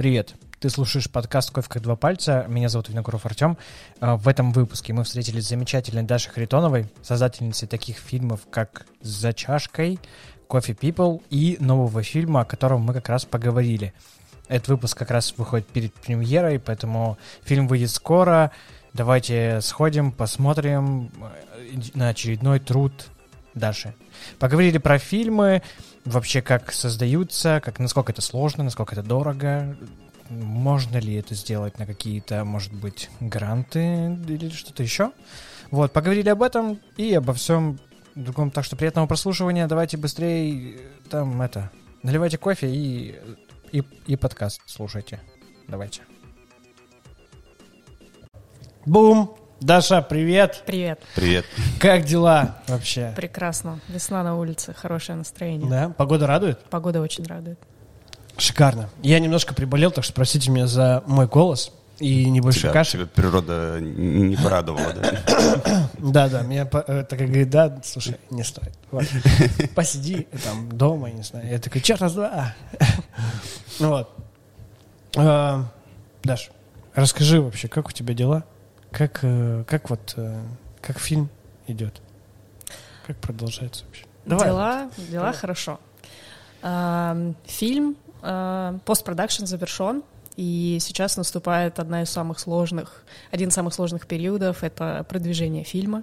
Привет. Ты слушаешь подкаст «Кофе как два пальца». Меня зовут Винокуров Артем. А, в этом выпуске мы встретились с замечательной Дашей Харитоновой, создательницей таких фильмов, как «За чашкой», «Кофе People» и нового фильма, о котором мы как раз поговорили. Этот выпуск как раз выходит перед премьерой, поэтому фильм выйдет скоро. Давайте сходим, посмотрим э, на очередной труд Даши. Поговорили про фильмы, вообще как создаются, как, насколько это сложно, насколько это дорого, можно ли это сделать на какие-то, может быть, гранты или что-то еще. Вот, поговорили об этом и обо всем другом. Так что приятного прослушивания. Давайте быстрее там это, наливайте кофе и, и, и подкаст слушайте. Давайте. Бум! Даша, привет! Привет. Привет. Как дела вообще? Прекрасно. Весна на улице, хорошее настроение. Да? Погода радует? Погода очень радует. Шикарно. Я немножко приболел, так что простите меня за мой голос и небольшой Тебя, кашель. тебя природа не порадовала, да? Да, да, меня э, так и говорит, да, слушай, не стоит. Вот. Посиди там дома, не знаю. Я такой, черт раз два. Ну Вот. А, Даш, расскажи вообще, как у тебя дела? Как, э, как вот, э, как фильм идет? Как продолжается вообще? Давай. Дела, дела Давай. хорошо. Фильм, а, постпродакшн завершен, и сейчас наступает одна из самых сложных, один из самых сложных периодов — это продвижение фильма.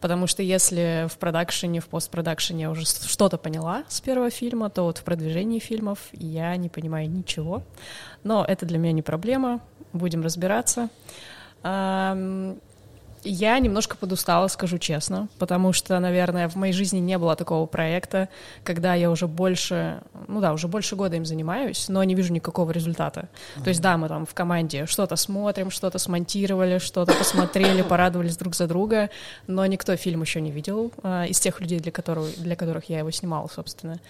Потому что если в продакшене, в постпродакшене я уже что-то поняла с первого фильма, то вот в продвижении фильмов я не понимаю ничего. Но это для меня не проблема, будем разбираться. Я немножко подустала, скажу честно, потому что, наверное, в моей жизни не было такого проекта, когда я уже больше, ну да, уже больше года им занимаюсь, но не вижу никакого результата. То есть, да, мы там в команде что-то смотрим, что-то смонтировали, что-то посмотрели, порадовались друг за друга, но никто фильм еще не видел а, из тех людей, для которых, для которых я его снимала, собственно.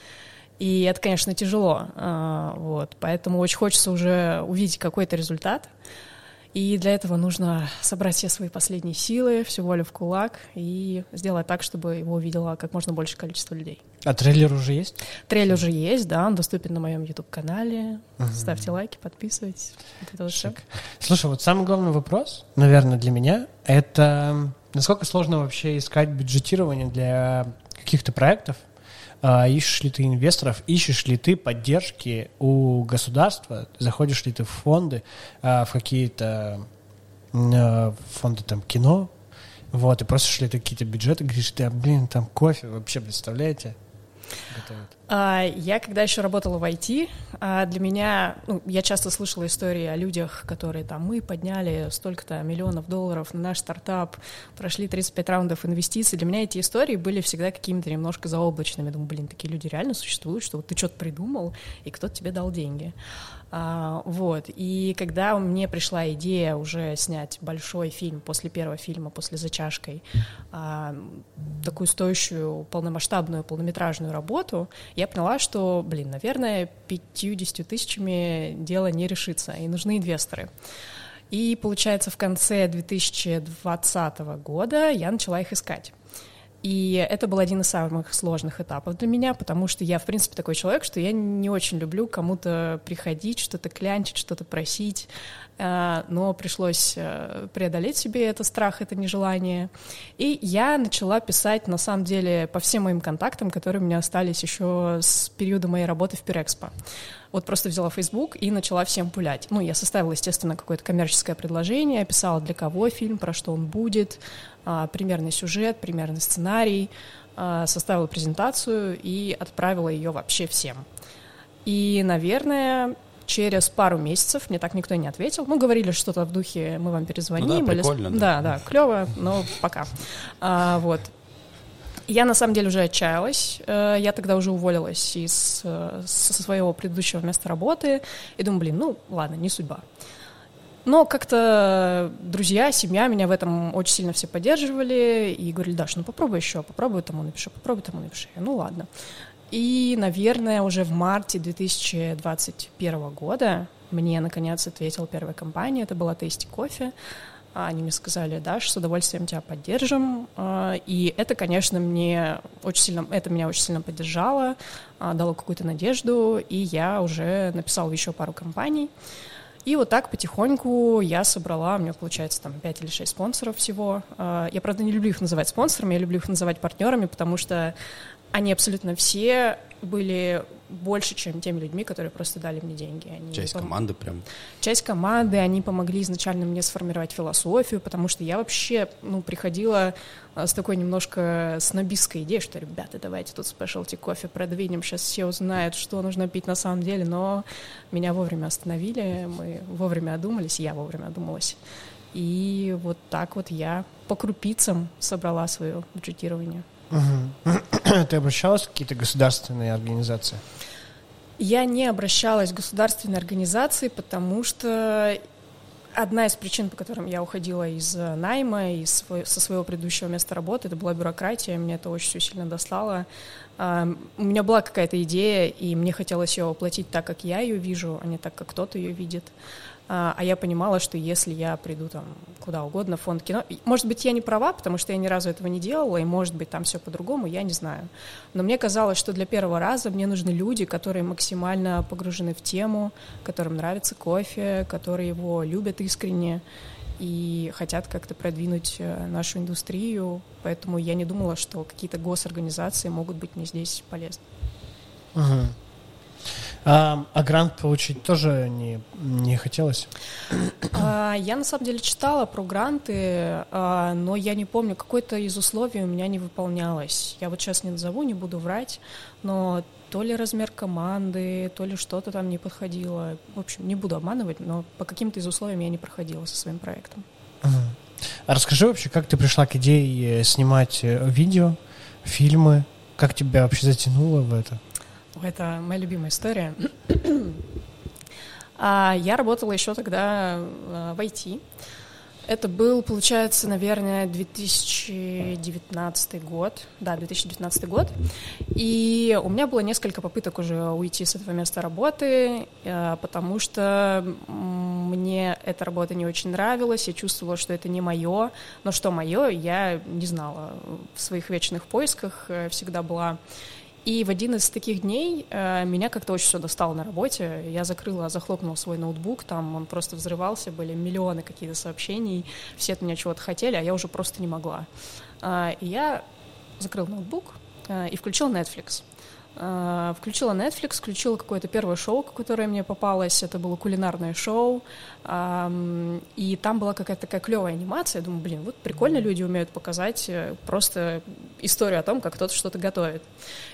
И это, конечно, тяжело, а, вот, поэтому очень хочется уже увидеть какой-то результат. И для этого нужно собрать все свои последние силы, всю волю в кулак и сделать так, чтобы его увидело как можно больше количество людей. А трейлер уже есть? Трейлер уже есть, да, он доступен на моем YouTube-канале. Ставьте лайки, подписывайтесь. Вот это вот. Слушай, вот самый главный вопрос, наверное, для меня, это насколько сложно вообще искать бюджетирование для каких-то проектов? А, Ищешь ли ты инвесторов, ищешь ли ты поддержки у государства, заходишь ли ты в фонды, а, в какие-то а, фонды там кино, вот, и просишь ли ты какие-то бюджеты, говоришь, да, блин, там кофе, вообще, представляете? Готовят. А, Я когда еще работала в IT, а, для меня, ну, я часто слышала истории о людях, которые там, мы подняли столько-то миллионов долларов на наш стартап, прошли 35 раундов инвестиций. Для меня эти истории были всегда какими-то немножко заоблачными. Думаю, блин, такие люди реально существуют, что вот ты что-то придумал, и кто-то тебе дал деньги. А, вот. И когда мне пришла идея уже снять большой фильм после первого фильма, после «За чашкой», а, такую стоящую полномасштабную полнометражную работу, я поняла, что, блин, наверное, 50 тысячами дело не решится, и нужны инвесторы. И, получается, в конце 2020 года я начала их искать. И это был один из самых сложных этапов для меня, потому что я, в принципе, такой человек, что я не очень люблю кому-то приходить, что-то клянчить, что-то просить, но пришлось э, преодолеть себе это страх, это нежелание. И я начала писать, на самом деле, по всем моим контактам, которые у меня остались еще с периода моей работы в Пирэкспо. Вот просто взяла Facebook и начала всем пулять. Ну, я составила, естественно, какое-то коммерческое предложение, описала, для кого фильм, про что он будет, а, примерный сюжет, примерный сценарий, а, составила презентацию и отправила ее вообще всем. И, наверное, через пару месяцев мне так никто не ответил. Ну, говорили что-то в духе «мы вам перезвоним». Ну да, или прикольно, Да, да. да, клево, но пока. А, вот. Я на самом деле уже отчаялась. Э, Я тогда уже уволилась из э, со своего предыдущего места работы и думаю, блин, ну ладно, не судьба. Но как-то друзья, семья меня в этом очень сильно все поддерживали и говорили, Даш, ну попробуй еще, попробуй тому напиши, попробуй тому напиши. Ну ладно. И, наверное, уже в марте 2021 года мне, наконец, ответила первая компания, это была Tasty Кофе. А Они мне сказали, да, с удовольствием тебя поддержим. А, И это, конечно, мне очень сильно, это меня очень сильно поддержало, а, дало какую-то надежду, и я уже написала еще пару компаний. И вот так потихоньку я собрала, у меня получается там 5 или 6 спонсоров всего. Я, правда, не люблю их называть спонсорами, я люблю их называть партнерами, потому что они абсолютно все были больше, чем теми людьми, которые просто дали мне деньги. Они Часть пом- команды прям. часть команды, они помогли изначально мне сформировать философию, потому что я вообще, ну, приходила а, с такой немножко снобистской идеей, что, ребята, давайте тут спешлти кофе продвинем, сейчас все узнают, что нужно пить на самом деле, но меня вовремя остановили, мы вовремя одумались, я вовремя одумалась. И вот так вот я по крупицам собрала свое бюджетирование. Ты обращалась в какие-то государственные организации? Я не обращалась в государственные организации, потому что одна из причин, по которым я уходила из э, найма, свой- со своего предыдущего места работы, это была бюрократия, мне это очень все сильно достало. У меня была какая-то идея, и мне хотелось ее воплотить так, как я ее вижу, а не так, как кто-то ее видит. А а я понимала, что если я приду там куда угодно, в фонд кино... Может быть, я не права, потому что я ни разу этого не делала, и может быть там все по-другому, я не знаю. Но мне казалось, что для первого раза мне нужны люди, которые максимально погружены в тему, которым нравится кофе, которые его любят искренне и хотят как-то продвинуть э, нашу индустрию. Поэтому я не думала, что какие-то госорганизации могут быть мне здесь полезны. Мгм. А, а грант получить тоже не, не хотелось? А, Я на самом деле читала про гранты, а, но я не помню, какое-то из условий у меня не выполнялось. Я вот сейчас не назову, не буду врать, но то ли размер команды, то ли что-то там не подходило. В общем, не буду обманывать, но по каким-то из условий я не проходила со своим проектом. А расскажи вообще, как ты пришла к идее э, снимать э, видео, фильмы? Как тебя вообще затянуло в это? Это моя любимая история. А, Я работала еще тогда э, в IT. Это был, получается, наверное, 2019 год. Да, 2019 год. И у меня было несколько попыток уже уйти с этого места работы, э, потому что мне эта работа не очень нравилась, я чувствовала, что это не мое. Но что мое, я не знала. В своих вечных поисках э, всегда была. И в один из таких дней э, меня как-то очень все достало на работе. Я закрыла, захлопнула свой ноутбук, там он просто взрывался, были миллионы каких-то сообщений, все от меня чего-то хотели, а я уже просто не могла. А, и я закрыла ноутбук э, и включила Netflix. Э, Включила Netflix, включила какое-то первое шоу, которое мне попалось. Это было кулинарное шоу. И там была какая-то такая клевая анимация. Я думаю, блин, вот прикольно люди умеют показать э, просто историю о том, как кто-то что-то готовит.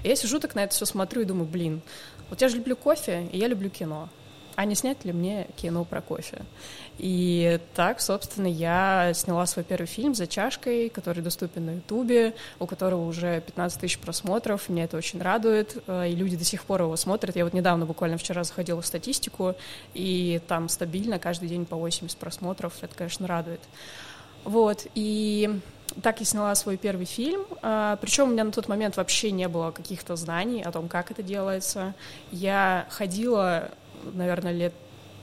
И я сижу так на это все смотрю и думаю, блин, вот я же люблю кофе, и я люблю кино. А не снять ли мне кино про кофе? И так, собственно, я сняла свой первый фильм «За чашкой», который доступен на Ютубе, у которого уже 15 тысяч просмотров. Меня это очень радует, э, и люди до сих пор его смотрят. Я вот недавно, буквально вчера, заходила в статистику, и там стабильно каждый день по 80 просмотров. Это, конечно, радует. Вот, и так я сняла свой первый фильм. А, Причем у меня на тот момент вообще не было каких-то знаний о том, как это делается. Я ходила, наверное, лет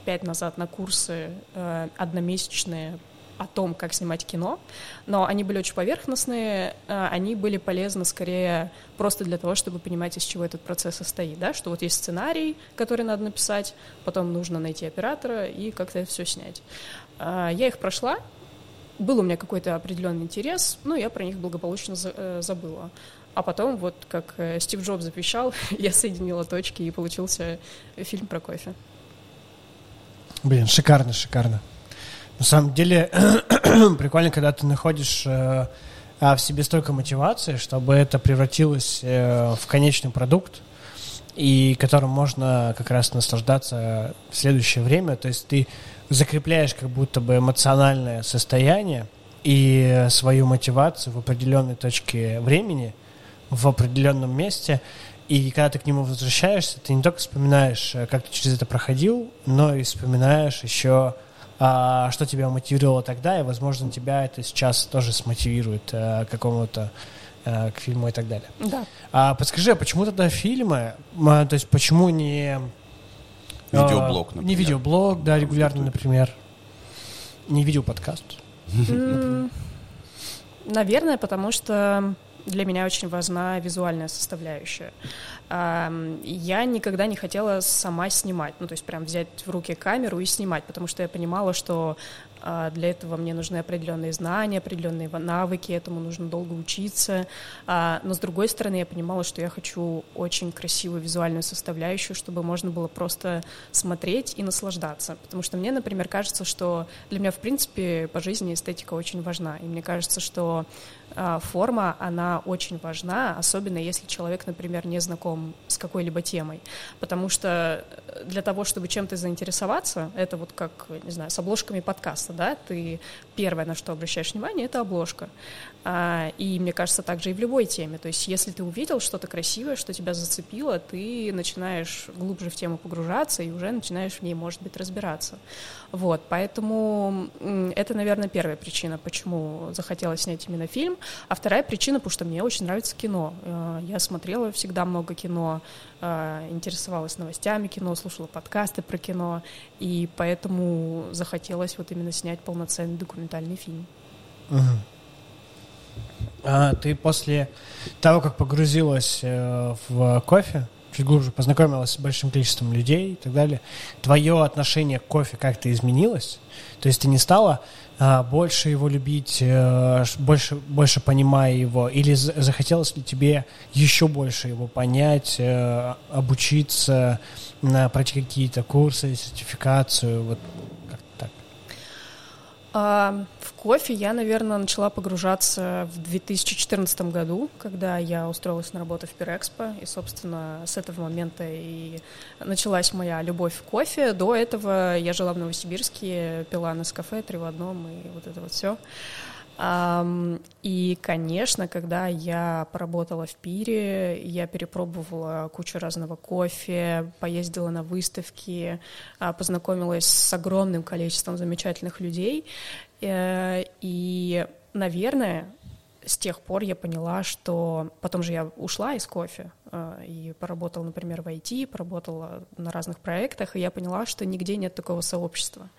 пять назад на курсы э, одномесячные о том, как снимать кино, но они были очень поверхностные, э, они были полезны скорее просто для того, чтобы понимать, из чего этот процесс состоит, да, что вот есть сценарий, который надо написать, потом нужно найти оператора и как-то это все снять. А, Я их прошла, был у меня какой-то определенный интерес, но я про них благополучно за- э, забыла. А потом, вот как э, Стив Джобс запрещал, я соединила точки, и получился фильм про кофе. Блин, шикарно, шикарно. На самом деле, прикольно, когда ты находишь э, а, в себе столько мотивации, чтобы это превратилось э, в конечный продукт, и которым можно как раз наслаждаться в следующее время. То есть ты закрепляешь как будто бы эмоциональное состояние и свою мотивацию в определенной точке времени, в определенном месте. И когда ты к нему возвращаешься, ты не только вспоминаешь, э, как ты через это проходил, но и вспоминаешь еще, а, что тебя мотивировало тогда, и, возможно, тебя это сейчас тоже смотивирует э, к какому-то э, к фильму и так далее. Да. А подскажи, а почему тогда фильмы? А, То есть почему не... Видеоблог, например. Не видеоблог, да, регулярно, например. Не видеоподкаст. Наверное, потому что для меня очень важна визуальная составляющая. Я никогда не хотела сама снимать, ну, то есть прям взять в руки камеру и снимать, потому что я понимала, что для этого мне нужны определенные знания, определенные навыки, этому нужно долго учиться. А, но с другой стороны, я понимала, что я хочу очень красивую визуальную составляющую, чтобы можно было просто смотреть и наслаждаться. Потому что мне, например, кажется, что для меня, в принципе, по жизни эстетика очень важна. И мне кажется, что а, форма, она очень важна, особенно если человек, например, не знаком с какой-либо темой. Потому что для того, чтобы чем-то заинтересоваться, это вот как, не знаю, с обложками подкаста, да, ты первое, на что обращаешь внимание, это обложка. А, и мне кажется, также и в любой теме. То есть если ты увидел что-то красивое, что тебя зацепило, ты начинаешь глубже в тему погружаться и уже начинаешь в ней, может быть, разбираться. Вот, поэтому это, наверное, первая причина, почему захотелось снять именно фильм. А вторая причина, потому что мне очень нравится кино. Э, я смотрела всегда много кино, э, интересовалась новостями кино, слушала подкасты про кино, и поэтому захотелось вот именно снять полноценный документальный фильм. Угу. А ты после того, как погрузилась э, в кофе, чуть глубже познакомилась с большим количеством людей и так далее, твое отношение к кофе как-то изменилось? То есть ты не стала а, больше его любить, а, больше, больше понимая его, или захотелось ли тебе еще больше его понять, а, обучиться, а, пройти какие-то курсы, сертификацию, вот а, в кофе я, наверное, начала погружаться в 2014 году, когда я устроилась на работу в Пирэкспо, и, собственно, с этого момента и началась моя любовь к кофе. До этого я жила в Новосибирске, пила на кафе три в одном, и вот это вот все. И, конечно, когда я поработала в Пире, я перепробовала кучу разного кофе, поездила на выставки, а, познакомилась с огромным количеством замечательных людей. Э, и, наверное, с тех пор я поняла, что потом же я ушла из кофе э, и поработала, например, в IT, поработала на разных проектах, и я поняла, что нигде нет такого сообщества.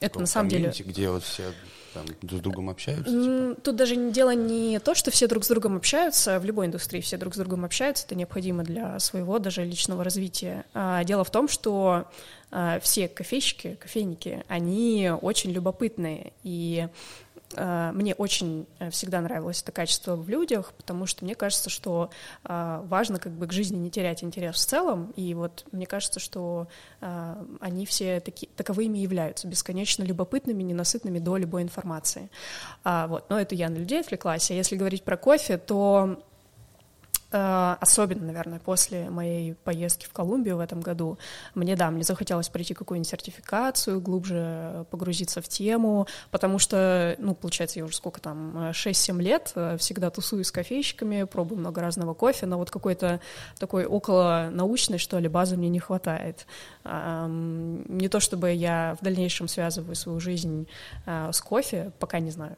Это на самом деле... Где вот все там друг с другом общаются? Типа? Тут даже дело не то, что все друг с другом общаются, в любой индустрии все друг с другом общаются, это необходимо для своего даже личного развития. А дело в том, что а, все кофейщики, кофейники, они очень любопытные, и а, мне очень э, всегда нравилось это качество в людях, потому что мне кажется, что а, важно как бы к жизни не терять интерес в целом, и вот мне кажется, что а, они все таки, таковыми являются, бесконечно любопытными, ненасытными до любой информации. Вот. Но это я на людей отвлеклась, а если говорить про кофе, то Э, особенно, наверное, после моей поездки в Колумбию в этом году, мне, да, мне захотелось пройти какую-нибудь сертификацию, глубже погрузиться в тему, потому что, ну, получается, я уже сколько там, 6-7 лет э, всегда тусую с кофейщиками, пробую много разного кофе, но вот какой-то такой около научной, что ли, базы мне не хватает. Не то чтобы я в дальнейшем связываю свою жизнь э, с кофе, пока не знаю,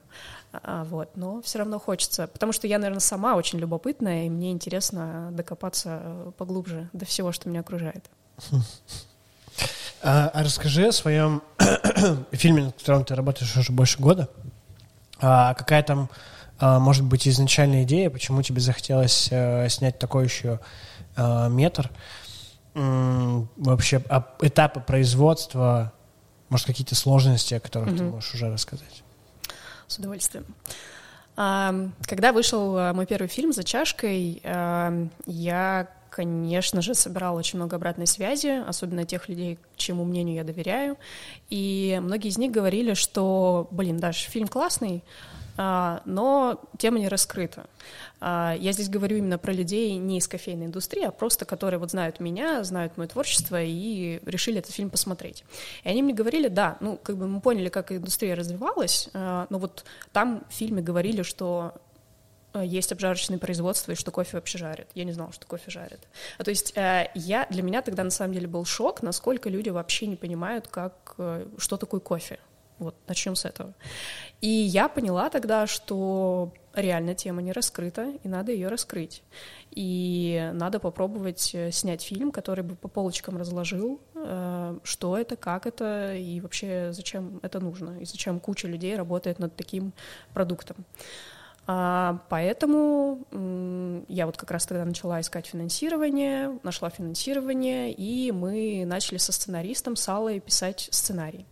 вот, но все равно хочется, потому что я, наверное, сама очень любопытная, и мне интересно докопаться поглубже до всего, что меня окружает. А, а расскажи о своем фильме, над которым ты работаешь уже больше года. А какая там, а, может быть, изначальная идея, почему тебе захотелось а, снять такой еще а, метр? Вообще, а, этапы производства, может, какие-то сложности, о которых mm-hmm. ты можешь уже рассказать? С удовольствием. Когда вышел э, мой первый фильм «За чашкой», я, конечно же, собирала очень много обратной связи, особенно тех людей, чему мнению я доверяю. И многие из них говорили, что, блин, Даш, фильм классный, но тема не раскрыта. А, я здесь говорю именно про людей не из кофейной индустрии, а просто которые вот знают меня, знают мое творчество и решили этот фильм посмотреть. И они мне говорили, да, ну, как бы мы поняли, как индустрия развивалась, а, но вот там в фильме говорили, что есть обжарочное производство и что кофе вообще жарят. Я не знала, что кофе жарят. А, то есть я, для меня тогда на самом деле был шок, насколько люди вообще не понимают, как, э, что такое кофе. Вот начнем с этого. И я поняла тогда, что реально тема не раскрыта, и надо ее раскрыть. И надо попробовать э, снять фильм, который бы по полочкам разложил э, что это, как это и вообще зачем это нужно, и зачем куча людей работает над таким продуктом. А, поэтому я вот как раз тогда начала искать финансирование, нашла финансирование, и мы начали со сценаристом Салой писать сценарий.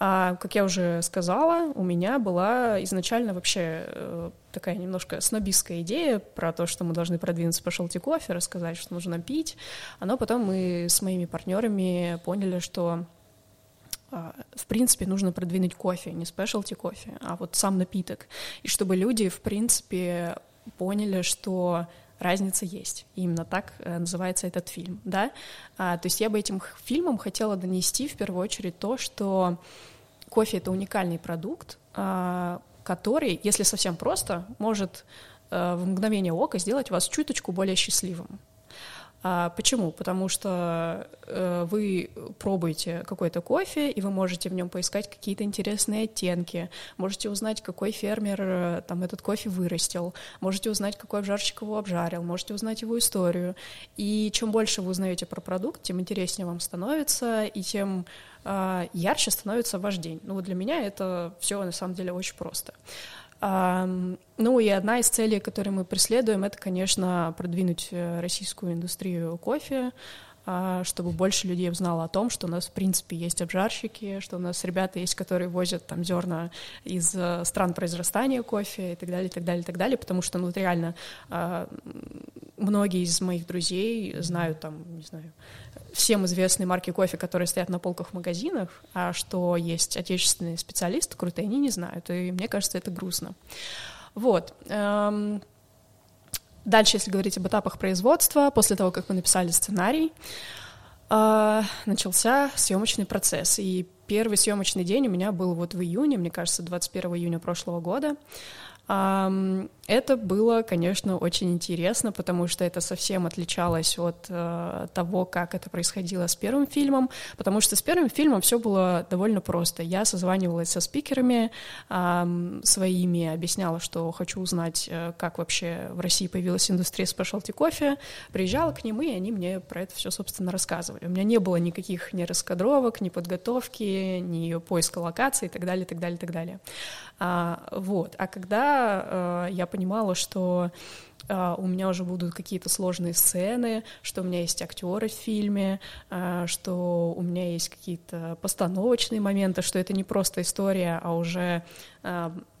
А, как я уже сказала, у меня была изначально вообще э, такая немножко снобистская идея про то, что мы должны продвинуться по шелти кофе, рассказать, что нужно пить. Но потом мы с моими партнерами поняли, что а, в принципе, нужно продвинуть кофе, не спешлти кофе, а вот сам напиток. И чтобы люди, в принципе, поняли, что разница есть. И именно так э, называется этот фильм, да. А, то есть я бы этим фильмом хотела донести в первую очередь то, что кофе — это уникальный продукт, а, который, если совсем просто, может а, в мгновение ока сделать вас чуточку более счастливым. А почему? Потому что э, вы пробуете какой-то кофе, и вы можете в нем поискать какие-то интересные оттенки, можете узнать, какой фермер э, там этот кофе вырастил, можете узнать, какой обжарщик его обжарил, можете узнать его историю. И чем больше вы узнаете про продукт, тем интереснее вам становится, и тем э, ярче становится ваш день. Ну вот для меня это все на самом деле очень просто. Ну и одна из целей, которые мы преследуем, это, конечно, продвинуть э, российскую индустрию кофе, чтобы больше людей узнало о том, что у нас, в принципе, есть обжарщики, что у нас ребята есть, которые возят там зерна из э, стран произрастания кофе и так далее, и так далее, и так далее, потому что, ну, вот реально, а, многие из моих друзей знают там, не знаю, всем известные марки кофе, которые стоят на полках в магазинах, а что есть отечественные специалисты крутые, они не знают, и мне кажется, это грустно. Вот. Дальше, если говорить об этапах производства, после того, как мы написали сценарий, э, начался съемочный процесс. И первый съемочный день у меня был вот в июне, мне кажется, 21 июня прошлого года. Это было, конечно, очень интересно, потому что это совсем отличалось от э, того, как это происходило с первым фильмом, потому что с первым фильмом все было довольно просто. Я созванивалась со спикерами своими, объясняла, что хочу узнать, э, как вообще в России появилась индустрия спешлти кофе, приезжала к ним, и они мне про это все, собственно, рассказывали. У меня не было никаких ни раскадровок, ни подготовки, ни поиска локаций и так далее, так далее, так далее. А, вот. А когда э, я понимала, что Uh, у меня уже будут какие-то сложные сцены, что у меня есть актеры в фильме, uh, что у меня есть какие-то постановочные моменты, что это не просто история, а уже,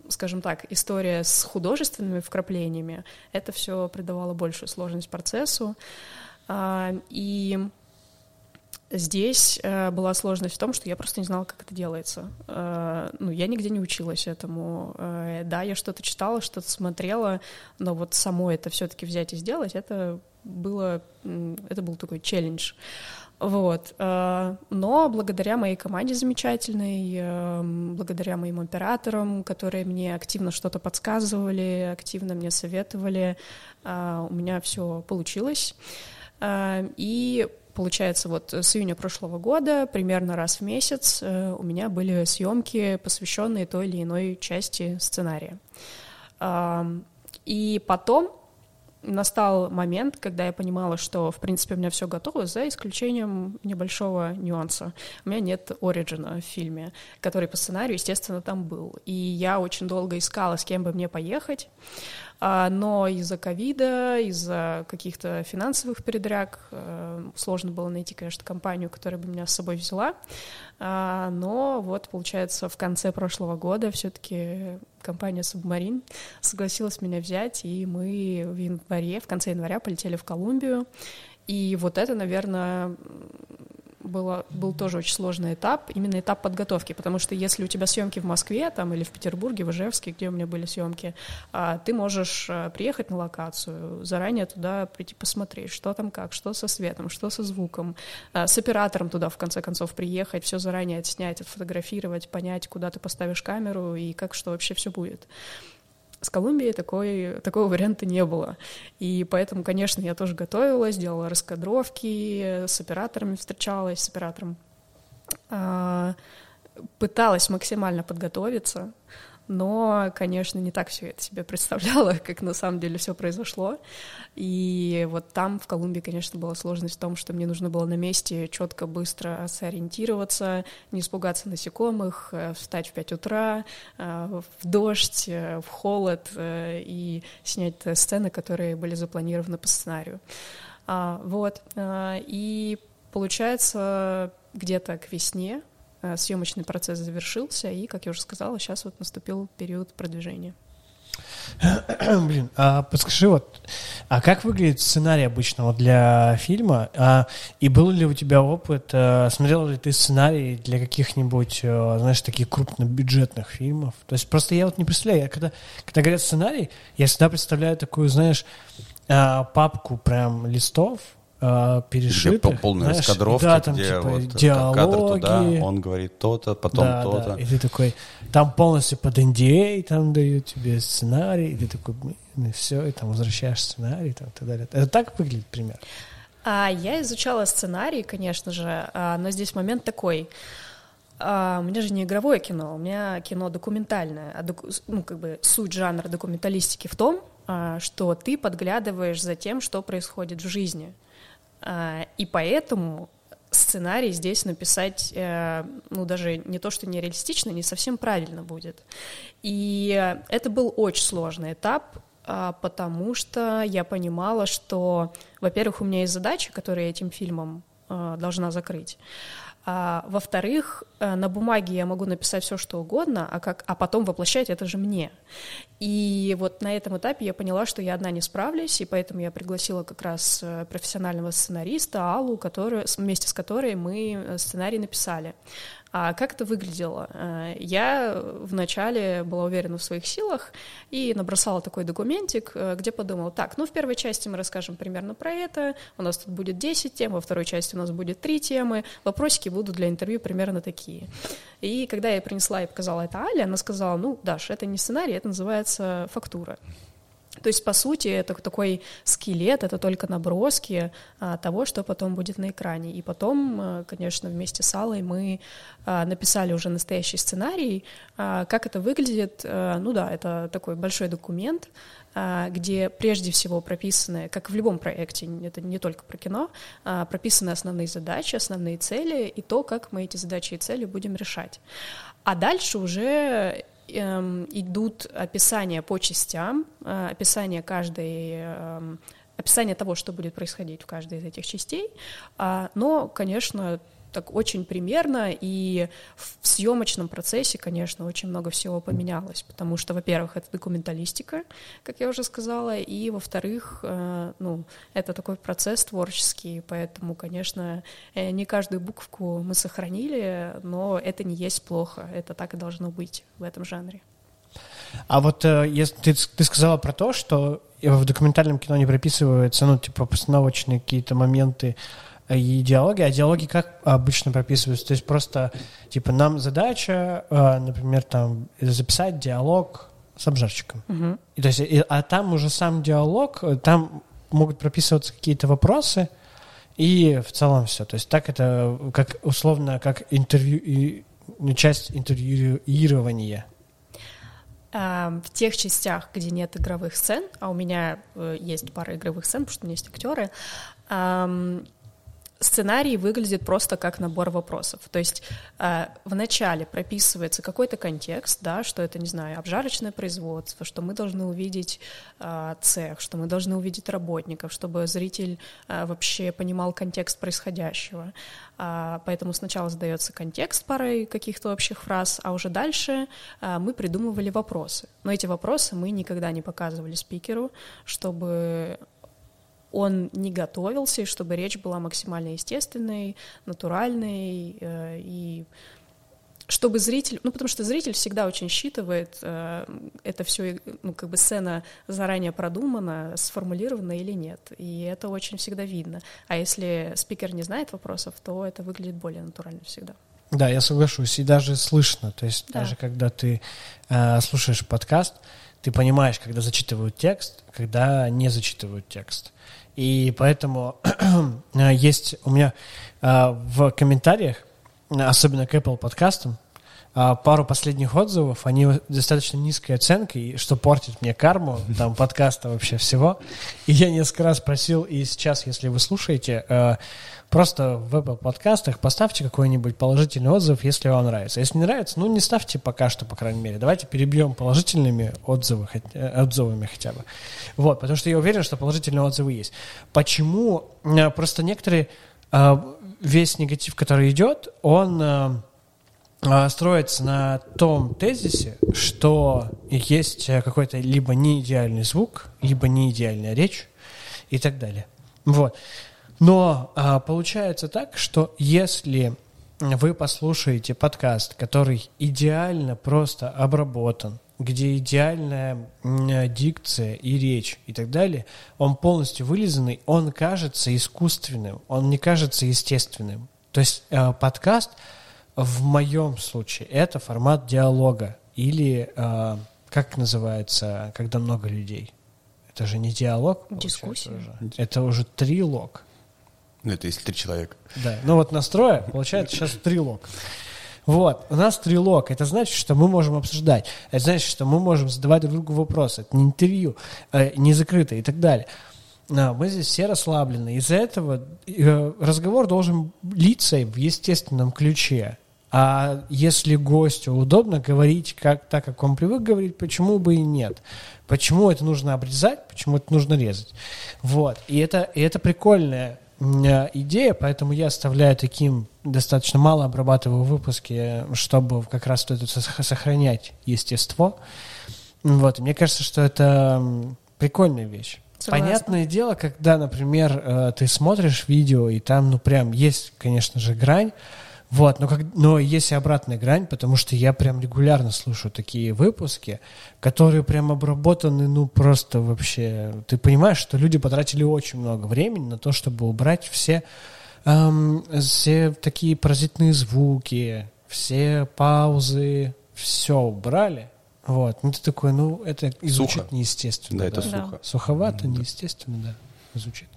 скажем так, история с художественными вкраплениями. Это все придавало большую сложность процессу. И Здесь э, была сложность в том, что я просто не знала, как это делается. Э, ну, я нигде не училась этому. Э, да, я что-то читала, что-то смотрела, но вот само это все-таки взять и сделать, это было, это был такой челлендж. Вот. Но благодаря моей команде замечательной, благодаря моим операторам, которые мне активно что-то подсказывали, активно мне советовали, у меня все получилось. И Получается, вот с июня прошлого года примерно раз в месяц э, у меня были съемки, посвященные той или иной части сценария. И потом настал момент, когда я понимала, что, в принципе, у меня все готово, за исключением небольшого нюанса. У меня нет оригина в фильме, который по сценарию, естественно, там был. И я очень долго искала, с кем бы мне поехать. А, но из-за ковида, из-за каких-то финансовых передряг э, сложно было найти, конечно, компанию, которая бы меня с собой взяла. А, но вот, получается, в конце прошлого года все-таки компания Submarine согласилась меня взять, и мы в январе, в конце января полетели в Колумбию. И вот это, наверное, было, был тоже очень сложный этап, именно этап подготовки, потому что если у тебя съемки в Москве там, или в Петербурге, в Ижевске, где у меня были съемки, а, ты можешь а, приехать на локацию, заранее туда прийти посмотреть, что там как, что со светом, что со звуком, а, с оператором туда, в конце концов, приехать, все заранее отснять, отфотографировать, понять, куда ты поставишь камеру и как что вообще все будет. С Колумбией такой, такого варианта не было. И поэтому, конечно, я тоже готовилась, делала раскадровки, с операторами встречалась, с оператором. А, пыталась максимально подготовиться, но, конечно, не так все это себе представляла, как на самом деле все произошло. И вот там, в Колумбии, конечно, была сложность в том, что мне нужно было на месте четко, быстро сориентироваться, не испугаться насекомых, э, встать в 5 утра, э, в дождь, э, в холод и снять сцены, которые были запланированы по сценарию. А, вот. И получается, где-то к весне съемочный процесс завершился, и, как я уже сказала, сейчас вот наступил период продвижения. Блин, а подскажи вот, а как выглядит сценарий обычного для фильма? А, и был ли у тебя опыт, а, смотрел ли ты сценарий для каких-нибудь, а, знаешь, таких крупнобюджетных фильмов? То есть просто я вот не представляю, я когда, когда говорят сценарий, я всегда представляю такую, знаешь, а, папку прям листов, э, перешитых. Где полная знаешь, раскадровка, да, там, где типа, вот диалоги. кадр туда, он говорит то-то, потом да, то-то. Да. И ты такой, там полностью под NDA, там дают тебе сценарий, и ты такой, и все, и там возвращаешь сценарий, там, и так далее. Это так выглядит пример? А, я изучала сценарий, конечно же, а, но здесь момент такой. А, у меня же не игровое кино, у меня кино документальное. А доку, ну, как бы суть жанра документалистики в том, а, что ты подглядываешь за тем, что происходит в жизни. А, и поэтому сценарий здесь написать, э, ну, даже не то, что нереалистично, не совсем правильно будет. И это был очень сложный этап, а, потому что я понимала, что, во-первых, у меня есть задачи, которые я этим фильмом э, должна закрыть. А, во-вторых, э, на бумаге я могу написать все, что угодно, а, как, а потом воплощать это же мне. И вот на этом этапе я поняла, что я одна не справлюсь, и поэтому я пригласила как раз э, профессионального сценариста Аллу, который, вместе с которой мы э, сценарий написали. А как это выглядело? Э, я вначале была уверена в своих силах и набросала такой документик, э, где подумала, так, ну в первой части мы расскажем примерно про это, у нас тут будет 10 тем, во второй части у нас будет 3 темы, вопросики будут для интервью примерно такие. И когда я принесла и показала это Але, она сказала, ну, Даш, это не сценарий, это называется фактура. То есть, по сути, это такой скелет, это только наброски а, того, что потом будет на экране. И потом, а, конечно, вместе с Аллой мы а, написали уже настоящий сценарий. Как это выглядит? Ну да, это такой большой документ, где прежде всего прописаны, как в любом проекте, это не только про кино, прописаны основные задачи, основные цели и то, как мы эти задачи и цели будем решать. А дальше уже Эм, идут описания по частям, э, описание каждой эм, описание того, что будет происходить в каждой из этих частей, а, но, конечно, так очень примерно, и в съемочном процессе, конечно, очень много всего поменялось, потому что, во-первых, это документалистика, как я уже сказала, и, во-вторых, э, ну, это такой процесс творческий, поэтому, конечно, э, не каждую буковку мы сохранили, но это не есть плохо, это так и должно быть в этом жанре. А вот э, если ты, ты сказала про то, что в документальном кино не прописываются, ну, типа, постановочные какие-то моменты, и диалоги, а диалоги как обычно прописываются? То есть просто, типа, нам задача, э, например, там, записать диалог с обжарщиком. Угу. И, то есть, и, а там уже сам диалог, там могут прописываться какие-то вопросы, и в целом все. То есть так это как условно, как интервью, и, часть интервьюирования. В тех частях, где нет игровых сцен, а у меня э, есть пара игровых сцен, потому что у меня есть актеры, сценарий выглядит просто как набор вопросов. То есть э, вначале прописывается какой-то контекст, да, что это, не знаю, обжарочное производство, что мы должны увидеть э, цех, что мы должны увидеть работников, чтобы зритель э, вообще понимал контекст происходящего. Э, поэтому сначала задается контекст парой каких-то общих фраз, а уже дальше э, мы придумывали вопросы. Но эти вопросы мы никогда не показывали спикеру, чтобы он не готовился, и чтобы речь была максимально естественной, натуральной, э, и чтобы зритель, ну потому что зритель всегда очень считывает, э, это все, ну как бы сцена заранее продумана, сформулирована или нет, и это очень всегда видно. А если спикер не знает вопросов, то это выглядит более натурально всегда. Да, я соглашусь, и даже слышно, то есть да. даже когда ты э, слушаешь подкаст, ты понимаешь, когда зачитывают текст, когда не зачитывают текст. И поэтому есть у меня а, в комментариях, особенно к Apple подкастам, пару последних отзывов, они достаточно низкой оценкой, что портит мне карму, там, подкаста вообще всего. И я несколько раз просил, и сейчас, если вы слушаете, э, просто в Apple подкастах поставьте какой-нибудь положительный отзыв, если вам нравится. Если не нравится, ну, не ставьте пока что, по крайней мере. Давайте перебьем положительными отзывы, э, отзывами хотя бы. Вот, потому что я уверен, что положительные отзывы есть. Почему? Э, просто некоторые... Весь негатив, который идет, он а, строится на том тезисе, что есть э, какой-то либо не идеальный звук, либо не идеальная речь и так далее. Вот. Но а, получается так, что если вы послушаете подкаст, который идеально просто обработан, где идеальная дикция и речь и так далее, он полностью вылизанный, он кажется искусственным, он не кажется естественным. То есть э, подкаст – в моем случае это формат диалога или э, как называется, когда много людей. Это же не диалог. Дискуссия. Уже. Это уже трилог. Ну, это если три человека. Да. Ну вот настроя, получается сейчас трилог. Вот, у нас трилог. Это значит, что мы можем обсуждать. Это значит, что мы можем задавать друг другу вопросы. Это не интервью, э, не закрытое и так далее. А, мы здесь все расслаблены. Из-за этого э, разговор должен литься в естественном ключе. А если гостю удобно говорить как, так, как он привык говорить, почему бы и нет? Почему это нужно обрезать, почему это нужно резать? Вот. И это, и это прикольная идея, поэтому я оставляю таким достаточно мало обрабатываю выпуски, чтобы как раз это сохранять естество. Вот. Мне кажется, что это прикольная вещь. Согласна. Понятное дело, когда, например, э, ты смотришь видео, и там, ну, прям есть, конечно же, грань, вот, но, как, но есть и обратная грань, потому что я прям регулярно слушаю такие выпуски, которые прям обработаны, ну, просто вообще... Ты понимаешь, что люди потратили очень много времени на то, чтобы убрать все, эм, все такие паразитные звуки, все паузы, все убрали. Вот, ну ты такой, ну это звучит сухо. неестественно. Да, да, это сухо. Суховато, неестественно, да, звучит.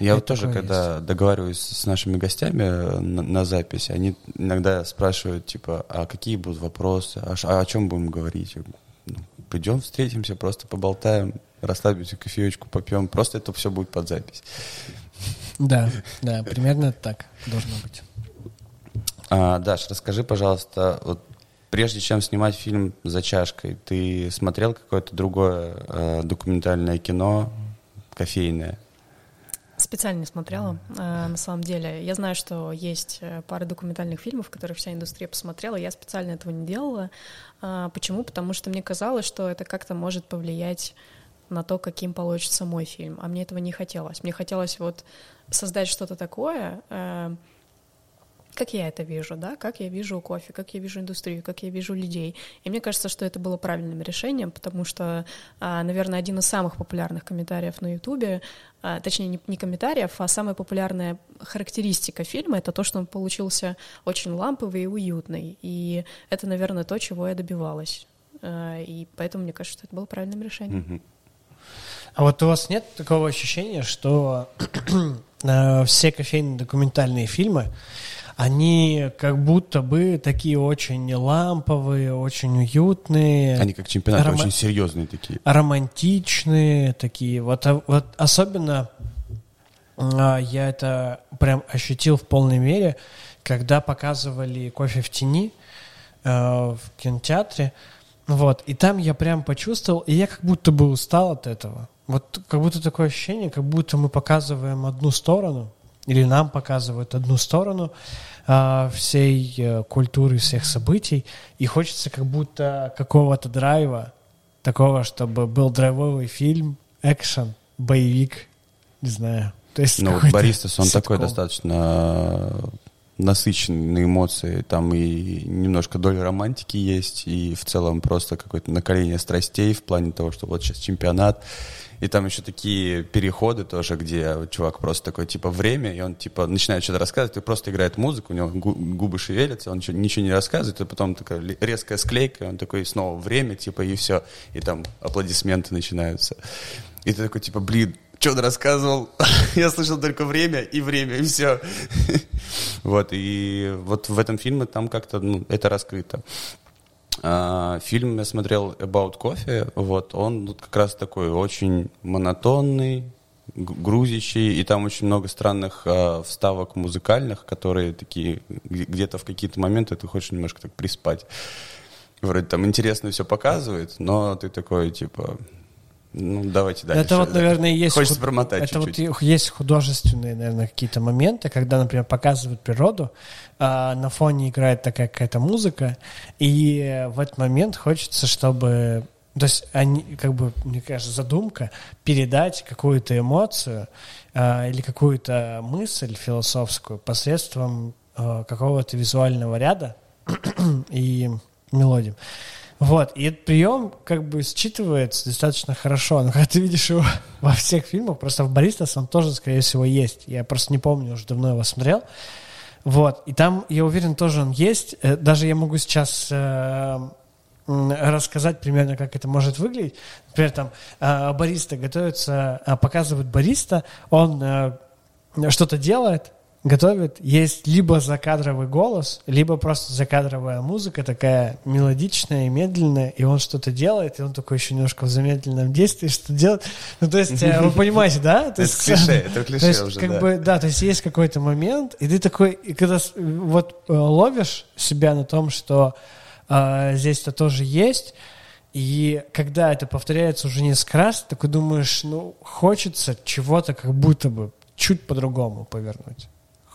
Я вот тоже, когда есть. договариваюсь с нашими гостями на, на запись, они иногда спрашивают, типа, а какие будут вопросы, а, а о чем будем говорить? Ну, пойдем встретимся, просто поболтаем, расслабимся, кофеечку попьем, просто это все будет под запись. Да, да, примерно так должно быть. А, Даш, расскажи, пожалуйста, вот прежде чем снимать фильм «За чашкой», ты смотрел какое-то другое э, документальное кино, кофейное? Специально не смотрела, э, на самом деле. Я знаю, что есть э, пара документальных фильмов, которые вся индустрия посмотрела. Я специально этого не делала. А, почему? Потому что мне казалось, что это как-то может повлиять на то, каким получится мой фильм. А мне этого не хотелось. Мне хотелось вот создать что-то такое, э, как я это вижу, да, как я вижу кофе, как я вижу индустрию, как я вижу людей. И мне кажется, что это было правильным решением, потому что, а, наверное, один из самых популярных комментариев на Ютубе, а, точнее, не комментариев, а самая популярная характеристика фильма — это то, что он получился очень ламповый и уютный. И это, наверное, то, чего я добивалась. А, и поэтому мне кажется, что это было правильным решением. А вот у вас нет такого ощущения, что э, все кофейные документальные фильмы они как будто бы такие очень ламповые, очень уютные. Они как чемпионаты рома- очень серьезные такие. Романтичные такие. Вот, а, вот особенно а, я это прям ощутил в полной мере, когда показывали «Кофе в тени» э, в кинотеатре. Вот, и там я прям почувствовал, и я как будто бы устал от этого. Вот как будто такое ощущение, как будто мы показываем одну сторону, или нам показывают одну сторону, всей э, культуры, всех событий, и хочется как будто какого-то драйва, такого, чтобы был драйвовый фильм, экшен, боевик, не знаю. То есть ну, Бористас, он ситком. такой достаточно насыщенный на эмоции, там и немножко доля романтики есть, и в целом просто какое-то накаление страстей в плане того, что вот сейчас чемпионат, и там еще такие переходы тоже, где чувак просто такой, типа, время, и он, типа, начинает что-то рассказывать, и просто играет музыку, у него губы шевелятся, он ничего не рассказывает, и потом такая резкая склейка, и он такой, снова время, типа, и все, и там аплодисменты начинаются. И ты такой, типа, блин, что он рассказывал? Я слышал только время и время, и все. Вот, и вот в этом фильме там как-то ну, это раскрыто. А, фильм я смотрел About Coffee, вот, он вот как раз такой очень монотонный, грузящий, и там очень много странных а, вставок музыкальных, которые такие, где-то в какие-то моменты ты хочешь немножко так приспать. Вроде там интересно все показывает, но ты такой, типа, ну, давайте дальше. Это вот, наверное, есть... Хочется худ... промотать Это чуть-чуть. вот есть художественные, наверное, какие-то моменты, когда, например, показывают природу, а на фоне играет такая какая-то музыка, и в этот момент хочется, чтобы... То есть они, как бы, мне кажется, задумка передать какую-то эмоцию а, или какую-то мысль философскую посредством а, какого-то визуального ряда и мелодий. Вот, и этот прием как бы считывается достаточно хорошо, но когда ты видишь его во всех фильмах, просто в «Баристас» он тоже, скорее всего, есть. Я просто не помню, уже давно его смотрел. Вот, и там, я уверен, тоже он есть. Э, даже я могу сейчас э, рассказать примерно, как это может выглядеть. Например, там э, бариста готовится, э, показывают бариста, он что-то делает, готовит, есть либо закадровый голос, либо просто закадровая музыка, такая мелодичная и медленная, и он что-то делает, и он такой еще немножко в замедленном действии что делает. Ну, то есть, э, вы понимаете, да? Это клише, это клише уже, как бы, да, то есть есть какой-то момент, и ты такой, и когда вот э, ловишь себя на том, что э, здесь-то тоже есть, и когда это повторяется уже несколько раз, такой думаешь, ну, хочется чего-то как будто бы чуть по-другому повернуть.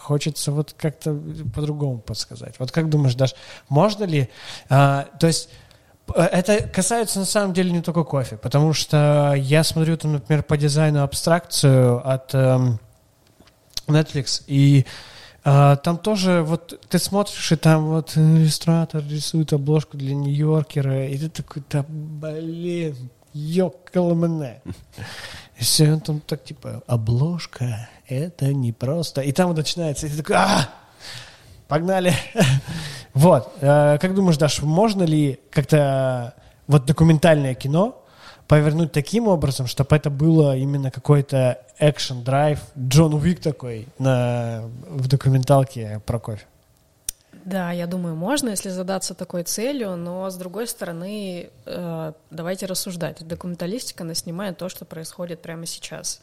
Хочется вот как-то по-другому подсказать. Вот как думаешь, Даш, можно ли... А, то есть э, это касается на самом деле не только кофе, потому что я смотрю там, например, по дизайну абстракцию от эм, Netflix, и э, там тоже вот ты смотришь, и там вот иллюстратор рисует обложку для Нью-Йоркера, и ты такой, да блин, ёкаламене. И все, он там так типа, обложка, это не просто. И там начинается, и ты такой, а, погнали. вот, э, как думаешь, Даш, можно ли как-то вот документальное кино повернуть таким образом, чтобы это было именно какой-то экшен драйв, Джон Уик такой на, в документалке про кофе? Да, я думаю, можно, если задаться такой целью, но с другой стороны, э, давайте рассуждать. Документалистика, она снимает то, что происходит прямо сейчас.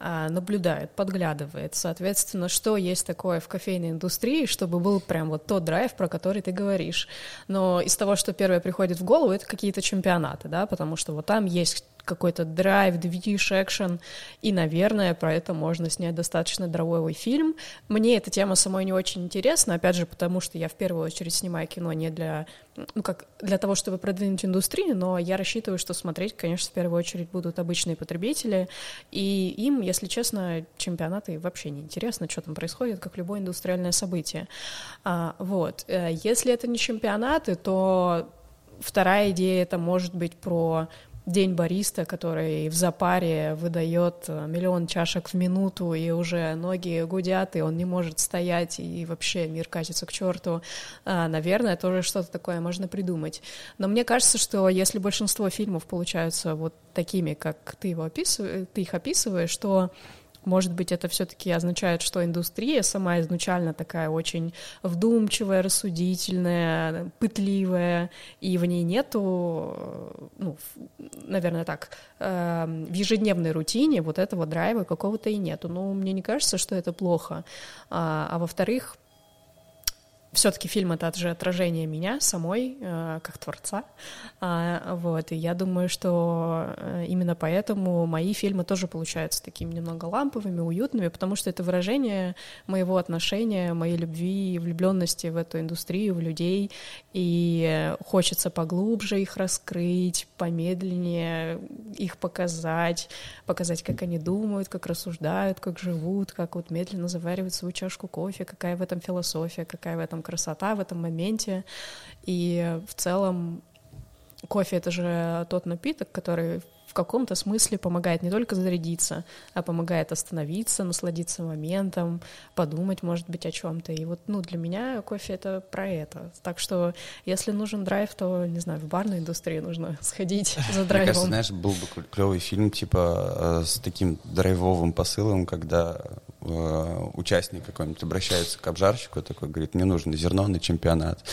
А, наблюдает, подглядывает. Соответственно, что есть такое в кофейной индустрии, чтобы был прям вот тот драйв, про который ты говоришь. Но из того, что первое приходит в голову, это какие-то чемпионаты, да, потому что вот там есть какой-то драйв, движ, экшен, и, наверное, про это можно снять достаточно драйвовый фильм. Мне эта тема самой не очень интересна, опять же, потому что я в первую очередь снимаю кино не для, ну, как для того, чтобы продвинуть индустрию, но я рассчитываю, что смотреть, конечно, в первую очередь будут обычные потребители, и им, если честно, чемпионаты вообще не интересно, что там происходит, как любое индустриальное событие. А, вот. Э, если это не чемпионаты, то вторая идея это может быть про день бариста, который в запаре выдает э, миллион чашек в минуту, и уже ноги гудят, и он не может стоять, и вообще мир катится к черту, а, наверное, тоже что-то такое можно придумать. Но мне кажется, что если большинство фильмов получаются вот такими, как ты, его описываешь, ты их описываешь, то может быть, это все-таки означает, что индустрия сама изначально такая очень вдумчивая, рассудительная, пытливая, и в ней нету, ну, наверное, так, э, в ежедневной рутине вот этого драйва какого-то и нету. Но мне не кажется, что это плохо. А, а во-вторых, все-таки фильм это же отражение меня самой, э, как творца. А, вот, и я думаю, что э, именно поэтому мои фильмы тоже получаются такими немного ламповыми, уютными, потому что это выражение моего отношения, моей любви влюбленности в эту индустрию, в людей, и хочется поглубже их раскрыть, помедленнее их показать, показать, как они думают, как рассуждают, как живут, как вот медленно заваривают свою чашку кофе, какая в этом философия, какая в этом красота в этом моменте. И в целом кофе — это же тот напиток, который каком-то смысле помогает не только зарядиться, а помогает остановиться, насладиться моментом, подумать, может быть, о чем-то. И вот, ну, для меня кофе — это про это. Так что, если нужен драйв, то, не знаю, в барной индустрии нужно сходить за драйвом. Мне кажется, знаешь, был бы клевый фильм, типа, э, с таким драйвовым посылом, когда э, участник какой-нибудь обращается к обжарщику, такой говорит, мне нужно зерно на чемпионат.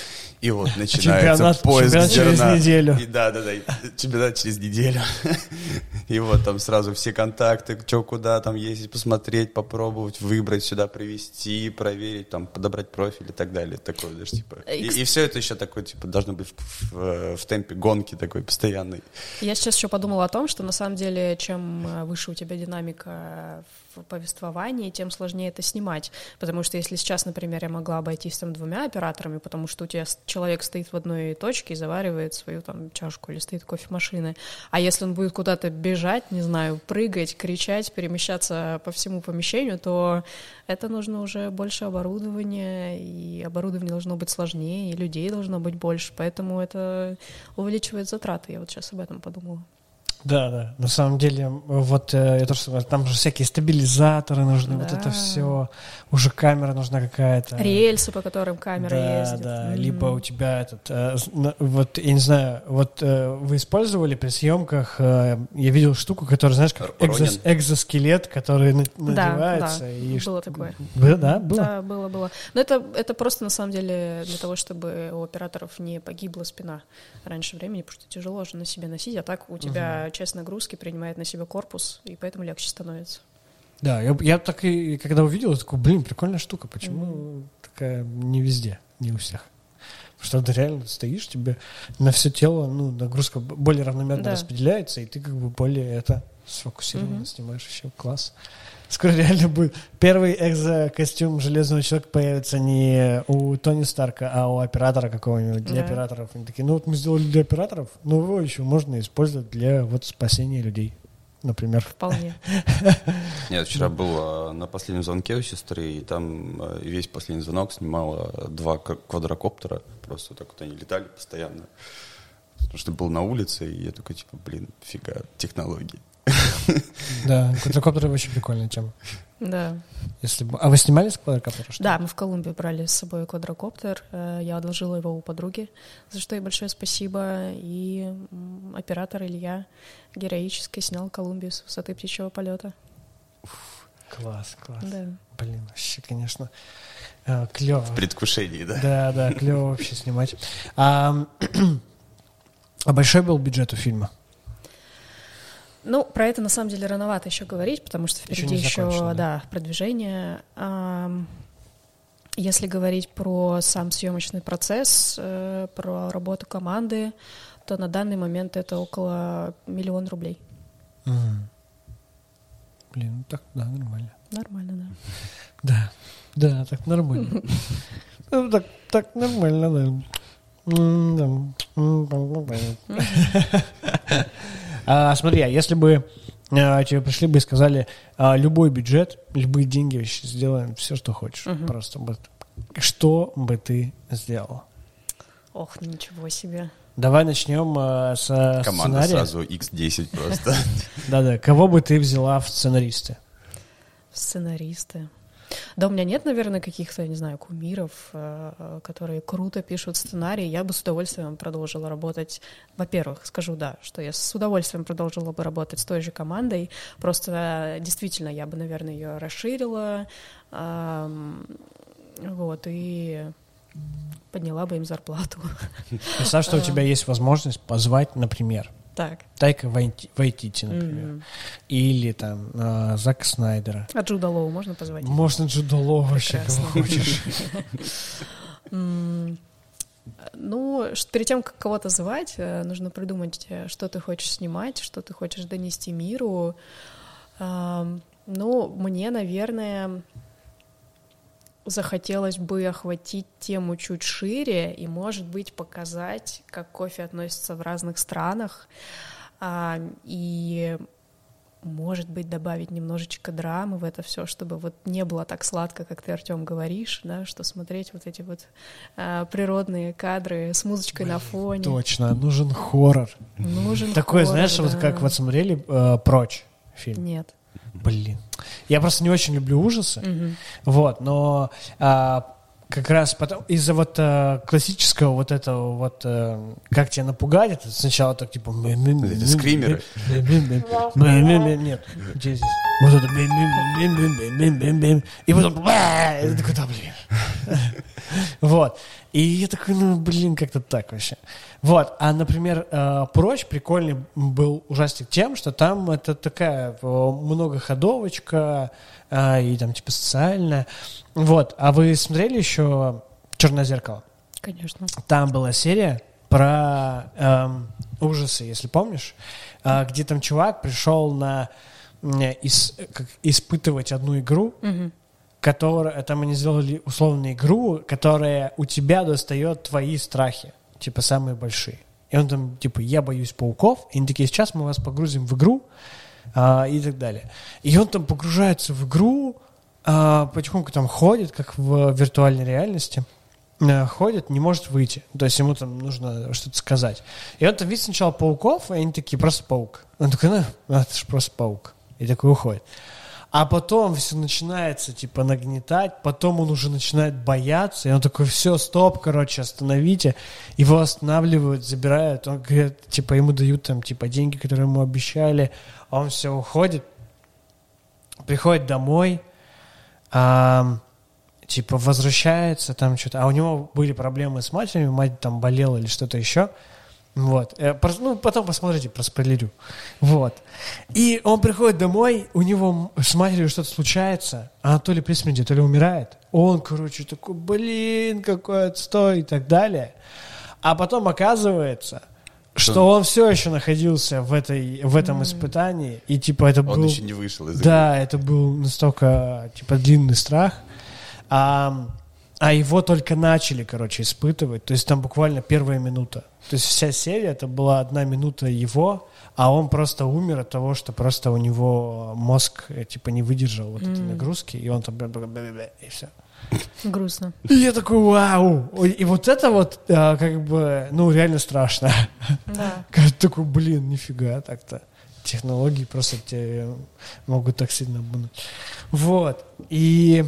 И вот начинается чемпионат, поиск чемпионат зерна. через неделю. И, да, да, да, чемпионат через неделю. И вот там сразу все контакты, что куда там ездить, посмотреть, попробовать, выбрать, сюда привести, проверить, там, подобрать профиль и так далее. Такое, даже, типа. И, и все это еще такое, типа, должно быть в, в, в темпе гонки такой постоянной. Я сейчас еще подумала о том, что на самом деле, чем э, выше у тебя динамика в повествовании, тем сложнее это снимать. Потому что если сейчас, например, я могла обойтись там двумя операторами, потому что у тебя человек стоит в одной точке и заваривает свою там чашку или стоит кофемашины, а если он будет куда-то бежать, не знаю, прыгать, кричать, перемещаться по всему помещению, то это нужно уже больше оборудования, и оборудование должно быть сложнее, и людей должно быть больше, поэтому это увеличивает затраты. Я вот сейчас об этом подумала. Да, да. На самом деле, вот э, это что, там же всякие стабилизаторы нужны, да. вот это все. Уже камера нужна какая-то. Рельсы, по которым камера да, ездит. Да, mm-hmm. Либо у тебя этот, э, вот, я не знаю, вот э, вы использовали при съемках, я видел штуку, которая, знаешь, как экзос, экзоскелет, который надевается. Да, да. И было такое. Было, да, было? Да, было, было. Но это, это просто, на самом деле, для того, чтобы у операторов не погибла спина раньше времени, потому что тяжело же на себе носить, а так у тебя часть нагрузки принимает на себя корпус, и поэтому легче становится. Да, я, я так и когда увидел, такой, блин, прикольная штука, почему mm-hmm. такая не везде, не у всех? Потому что ты реально стоишь, тебе на все тело, ну, нагрузка более равномерно да. распределяется, и ты как бы более это сфокусированно mm-hmm. снимаешь еще класс. Скоро реально будет первый экзокостюм Железного Человека появится не у Тони Старка, а у оператора какого-нибудь, для да. операторов. Они такие, ну вот мы сделали для операторов, но его еще можно использовать для вот спасения людей например. Вполне. Нет, вчера был а, на последнем звонке у сестры, и там а, весь последний звонок снимало два квадрокоптера. Просто так вот они летали постоянно. Потому что был на улице, и я такой, типа, блин, фига, технологии. Да, квадрокоптеры очень прикольная тема. Да. Если бы... А вы снимали с квадрокоптера? Да, мы в Колумбии брали с собой квадрокоптер. Э, я одолжила его у подруги, за что ей большое спасибо. И оператор Илья героически снял Колумбию с высоты птичьего полета. Класс, класс. Да. Блин, вообще, конечно, э, клево. В предвкушении, да? Да, да, клево вообще снимать. А, а большой был бюджет у фильма? Ну, про это на самом деле рановато еще говорить, потому что впереди еще, еще да. да, продвижение. Если говорить про сам съемочный процесс, э, про работу команды, то на данный момент это около миллиона рублей. Mm. Блин, ну так, да, нормально. Нормально, да. Да, да, так нормально. Ну, так, так нормально, да. А, смотри, а если бы а, тебе пришли бы и сказали, а, любой бюджет, любые деньги вообще сделаем, все, что хочешь. Угу. Просто что бы ты сделал? Ох, ничего себе. Давай начнем э, с Команда сценария. сразу X10 просто. Да-да, кого бы ты взяла в сценаристы? Сценаристы. Да, у меня нет, наверное, каких-то, не знаю, кумиров, э, которые круто пишут сценарий. Я бы с удовольствием продолжила работать. Во-первых, скажу да, что я с удовольствием продолжила бы работать с той же командой. Просто действительно я бы, наверное, ее расширила. Вот, и подняла бы им зарплату. Представь, что у тебя есть возможность позвать, например, так. Тайка Вайтити, например. Mm-hmm. Или там э, Зака Снайдера. А Джуда Лоу можно позвать? Можно Джуда Лоу вообще, кого хочешь. Ну, перед тем, как кого-то звать, э, нужно придумать, э, что ты хочешь снимать, что ты хочешь донести миру. Ну, мне, наверное, захотелось бы охватить тему чуть шире и, может быть, показать, как кофе относится в разных странах. А, и может быть, добавить немножечко драмы в это все, чтобы вот не было так сладко, как ты, Артем, говоришь, да, что смотреть вот эти вот а, природные кадры с музычкой Блин, на фоне. Точно, нужен хоррор. Нужен Такой, хоррор, знаешь, да. вот как вот смотрели э, «Прочь» фильм? Нет. Блин. Я просто не очень люблю ужасы, Мгм. вот, но а, как раз потом из-за вот э, классического вот этого вот э, как тебя напугать, это сначала так типа Это скримеры. нет, где здесь? Вот это и потом и такой, да блин. Вот. И я такой, ну, блин, как-то так вообще. Вот. А, например, э, «Прочь» прикольный был ужастик тем, что там это такая э, многоходовочка э, и там типа социальная. Вот. А вы смотрели еще «Черное зеркало»? Конечно. Там была серия про эм, ужасы, если помнишь, э, где там чувак пришел на м, ис- как испытывать одну игру, Мгм. Которая там они сделали условную игру, которая у тебя достает твои страхи, типа самые большие. И он там, типа, я боюсь пауков, и они такие, сейчас мы вас погрузим в игру, а, и так далее. И он там погружается в игру, а, потихоньку там ходит, как в виртуальной реальности, а, ходит, не может выйти. То есть ему там нужно что-то сказать. И он там видит сначала пауков, и они такие, просто паук. Он такой, ну, это же просто паук. И такой уходит. А потом все начинается, типа, нагнетать, потом он уже начинает бояться, и он такой, все, стоп, короче, остановите. Его останавливают, забирают, он говорит, типа, ему дают там, типа, деньги, которые ему обещали, а он все уходит, приходит домой, ам, типа, возвращается там что-то, а у него были проблемы с матерью, мать там болела или что-то еще, вот. Э, Ну, потом посмотрите, проспойлерю. Вот. И он приходит домой, у него с матерью что-то случается, она то ли при смерти, то ли умирает. Он, короче, такой, блин, какой отстой и так далее. А потом оказывается, что, Что? он все еще находился в, этой, в этом испытании, и типа это Он был... еще не вышел из игры. Да, это был настолько, типа, длинный страх. А, а его только начали, короче, испытывать. То есть там буквально первая минута. То есть вся серия, это была одна минута его, а он просто умер от того, что просто у него мозг, э, типа, не выдержал вот этой нагрузки, и он там... И все. Грустно. И я такой, вау! И вот это вот, а, как бы, ну, реально страшно. Да. Такой, блин, нифига так-то. Технологии просто тебе могут так сильно обмануть. Вот. И...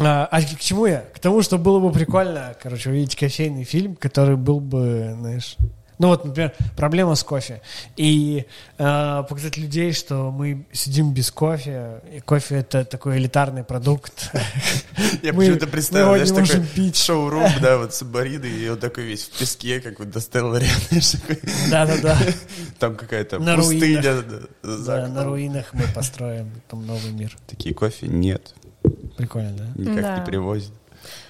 А, а к чему я? К тому, что было бы прикольно, короче, увидеть кофейный фильм, который был бы, знаешь... Ну вот, например, проблема с кофе. И э, показать людей, что мы сидим без кофе, и кофе это такой элитарный продукт. Я почему-то представил, знаешь, такой шоу-рум, да, вот с Баридой, и он такой весь в песке, как вот достал такой. Да-да-да. Там какая-то пустыня. да, на руинах мы построим там новый мир. Такие кофе нет, Прикольно, да? никак Да. не привозят.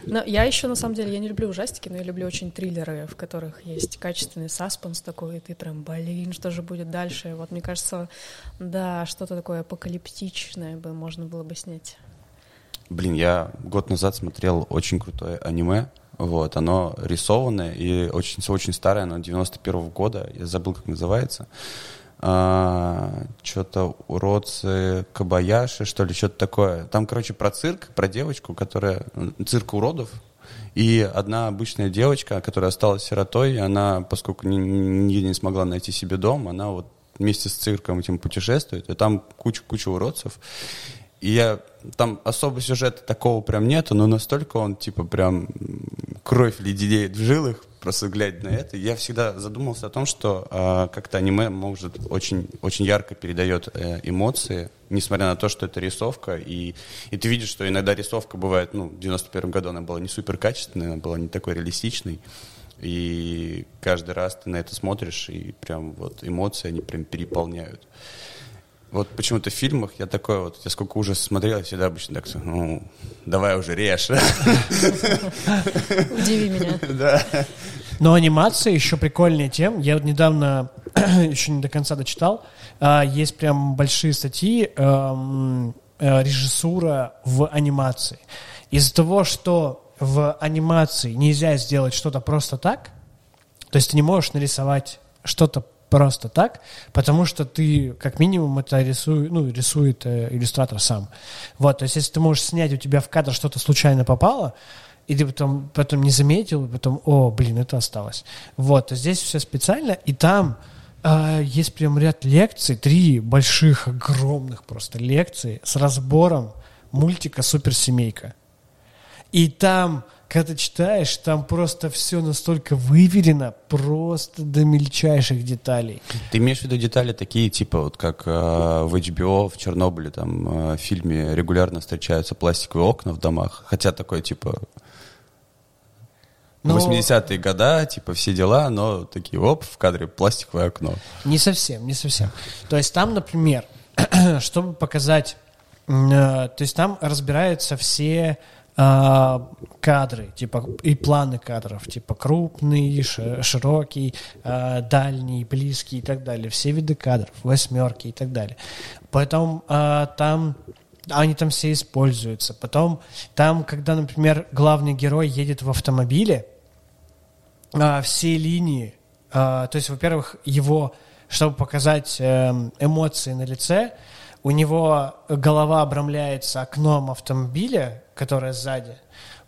Но я еще, на самом деле, я не люблю ужастики, но я люблю очень триллеры, в которых есть качественный саспенс такой, и ты прям, блин, что же будет дальше? Вот мне кажется, да, что-то такое апокалиптичное бы можно было бы снять. Блин, я год назад смотрел очень крутое аниме. Вот, оно рисованное и очень, очень старое, оно 91 года, я забыл, как называется. Что-то уродцы Кабаяши, что ли, что-то такое. Там, короче, про цирк, про девочку, которая... Цирк уродов. И одна обычная девочка, которая осталась сиротой, она, поскольку ни- нигде не смогла найти себе дом, она вот вместе с цирком этим путешествует, и там куча-куча уродцев. И я... Там особо сюжета такого прям нету, но настолько он, типа, прям кровь леденеет в жилах, просто глядя на это. Я всегда задумался о том, что а, как-то аниме может очень, очень ярко передает э, эмоции, несмотря на то, что это рисовка. И, и ты видишь, что иногда рисовка бывает, ну, в 91 году она была не супер качественной, она была не такой реалистичной. И каждый раз ты на это смотришь, и прям вот эмоции, они прям переполняют. Вот почему-то в фильмах я такой вот, я сколько ужас смотрел, я всегда обычно так, ну, давай уже режь. Удиви меня. Да. Но анимация еще прикольнее тем. Я вот недавно еще не до конца дочитал. а, Есть прям большие статьи эм, э, режиссура в анимации. Из-за того, что в анимации нельзя сделать что-то просто так, то есть ты не можешь нарисовать что-то просто так, потому что ты, как минимум, это рисует, ну, рисует э, иллюстратор сам. Вот, то есть, если ты можешь снять, у тебя в кадр что-то случайно попало, и ты потом, потом не заметил, и потом, о, блин, это осталось. Вот, то здесь все специально, и там э, есть прям ряд лекций, три больших, огромных просто лекции с разбором мультика «Суперсемейка». И там когда ты читаешь, там просто все настолько выверено, просто до мельчайших деталей. Ты имеешь в виду детали такие, типа вот как э, в HBO, в Чернобыле, там э, в фильме регулярно встречаются пластиковые окна в домах, хотя такое типа но... 80-е года, типа все дела, но такие, оп, в кадре пластиковое окно. Не совсем, не совсем. То есть там, например, чтобы показать, э, то есть там разбираются все э, кадры, типа и планы кадров, типа крупный, широкий, э, дальний, близкий и так далее, все виды кадров, восьмерки и так далее. Потом э, там они там все используются. Потом там, когда, например, главный герой едет в автомобиле, все линии, то есть, во-первых, его, чтобы показать э, эмоции на лице, у него голова обрамляется окном автомобиля, которое сзади,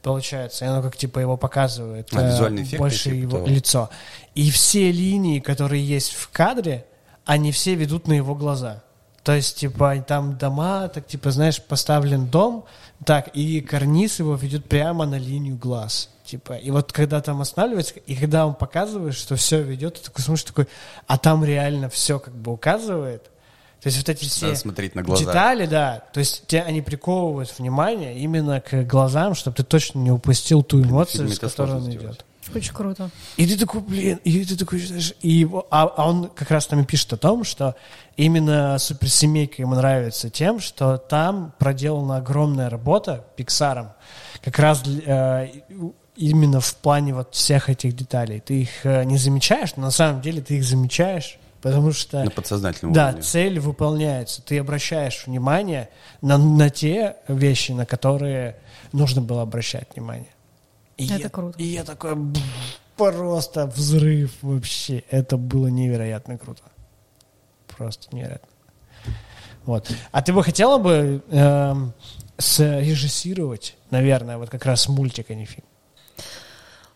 получается, и оно как типа его показывает а, э, больше типа его того. лицо. И все линии, которые есть в кадре, они все ведут на его глаза. То есть, типа, там дома, так, типа, знаешь, поставлен дом, так, и карниз его ведет прямо на линию глаз. Типа, и вот когда там останавливается, и когда он показывает, что все ведет, ты такой смотришь, такой, а там реально все как бы указывает, то есть вот эти все Надо смотреть на глаза. детали, да, то есть те, они приковывают внимание именно к глазам, чтобы ты точно не упустил ту эмоцию, с которой он идет. Очень круто. И ты такой, блин, и ты такой, и его, а, а он как раз там и пишет о том, что именно суперсемейка ему нравится тем, что там проделана огромная работа Пиксаром, как раз э, именно в плане вот всех этих деталей. Ты их э, не замечаешь, но на самом деле ты их замечаешь, Потому что... На подсознательном да, уровне. Да, цель выполняется. Ты обращаешь внимание на, на те вещи, на которые нужно было обращать внимание. И Это я, круто. И я такой, просто взрыв вообще. Это было невероятно круто. Просто невероятно. Вот. А ты бы хотела бы эм, срежиссировать, наверное, вот как раз мультик, а не фильм?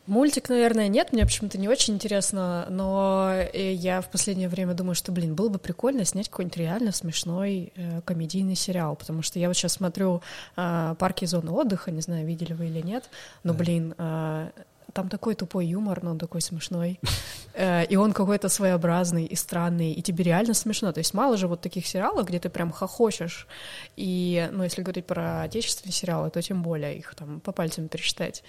Мультик, наверное, нет, мне почему-то не очень интересно, но э, я в последнее время думаю, что, блин, было бы прикольно снять какой-нибудь реально смешной э, комедийный сериал, потому что я вот сейчас смотрю э, «Парки и зоны отдыха», не знаю, видели вы или нет, но, блин, э, там такой тупой юмор, но он такой смешной. Э, и он какой-то своеобразный и странный, и тебе реально смешно. То есть мало же вот таких сериалов, где ты прям хохочешь. И, ну, если говорить про отечественные сериалы, то тем более их там по пальцам пересчитать.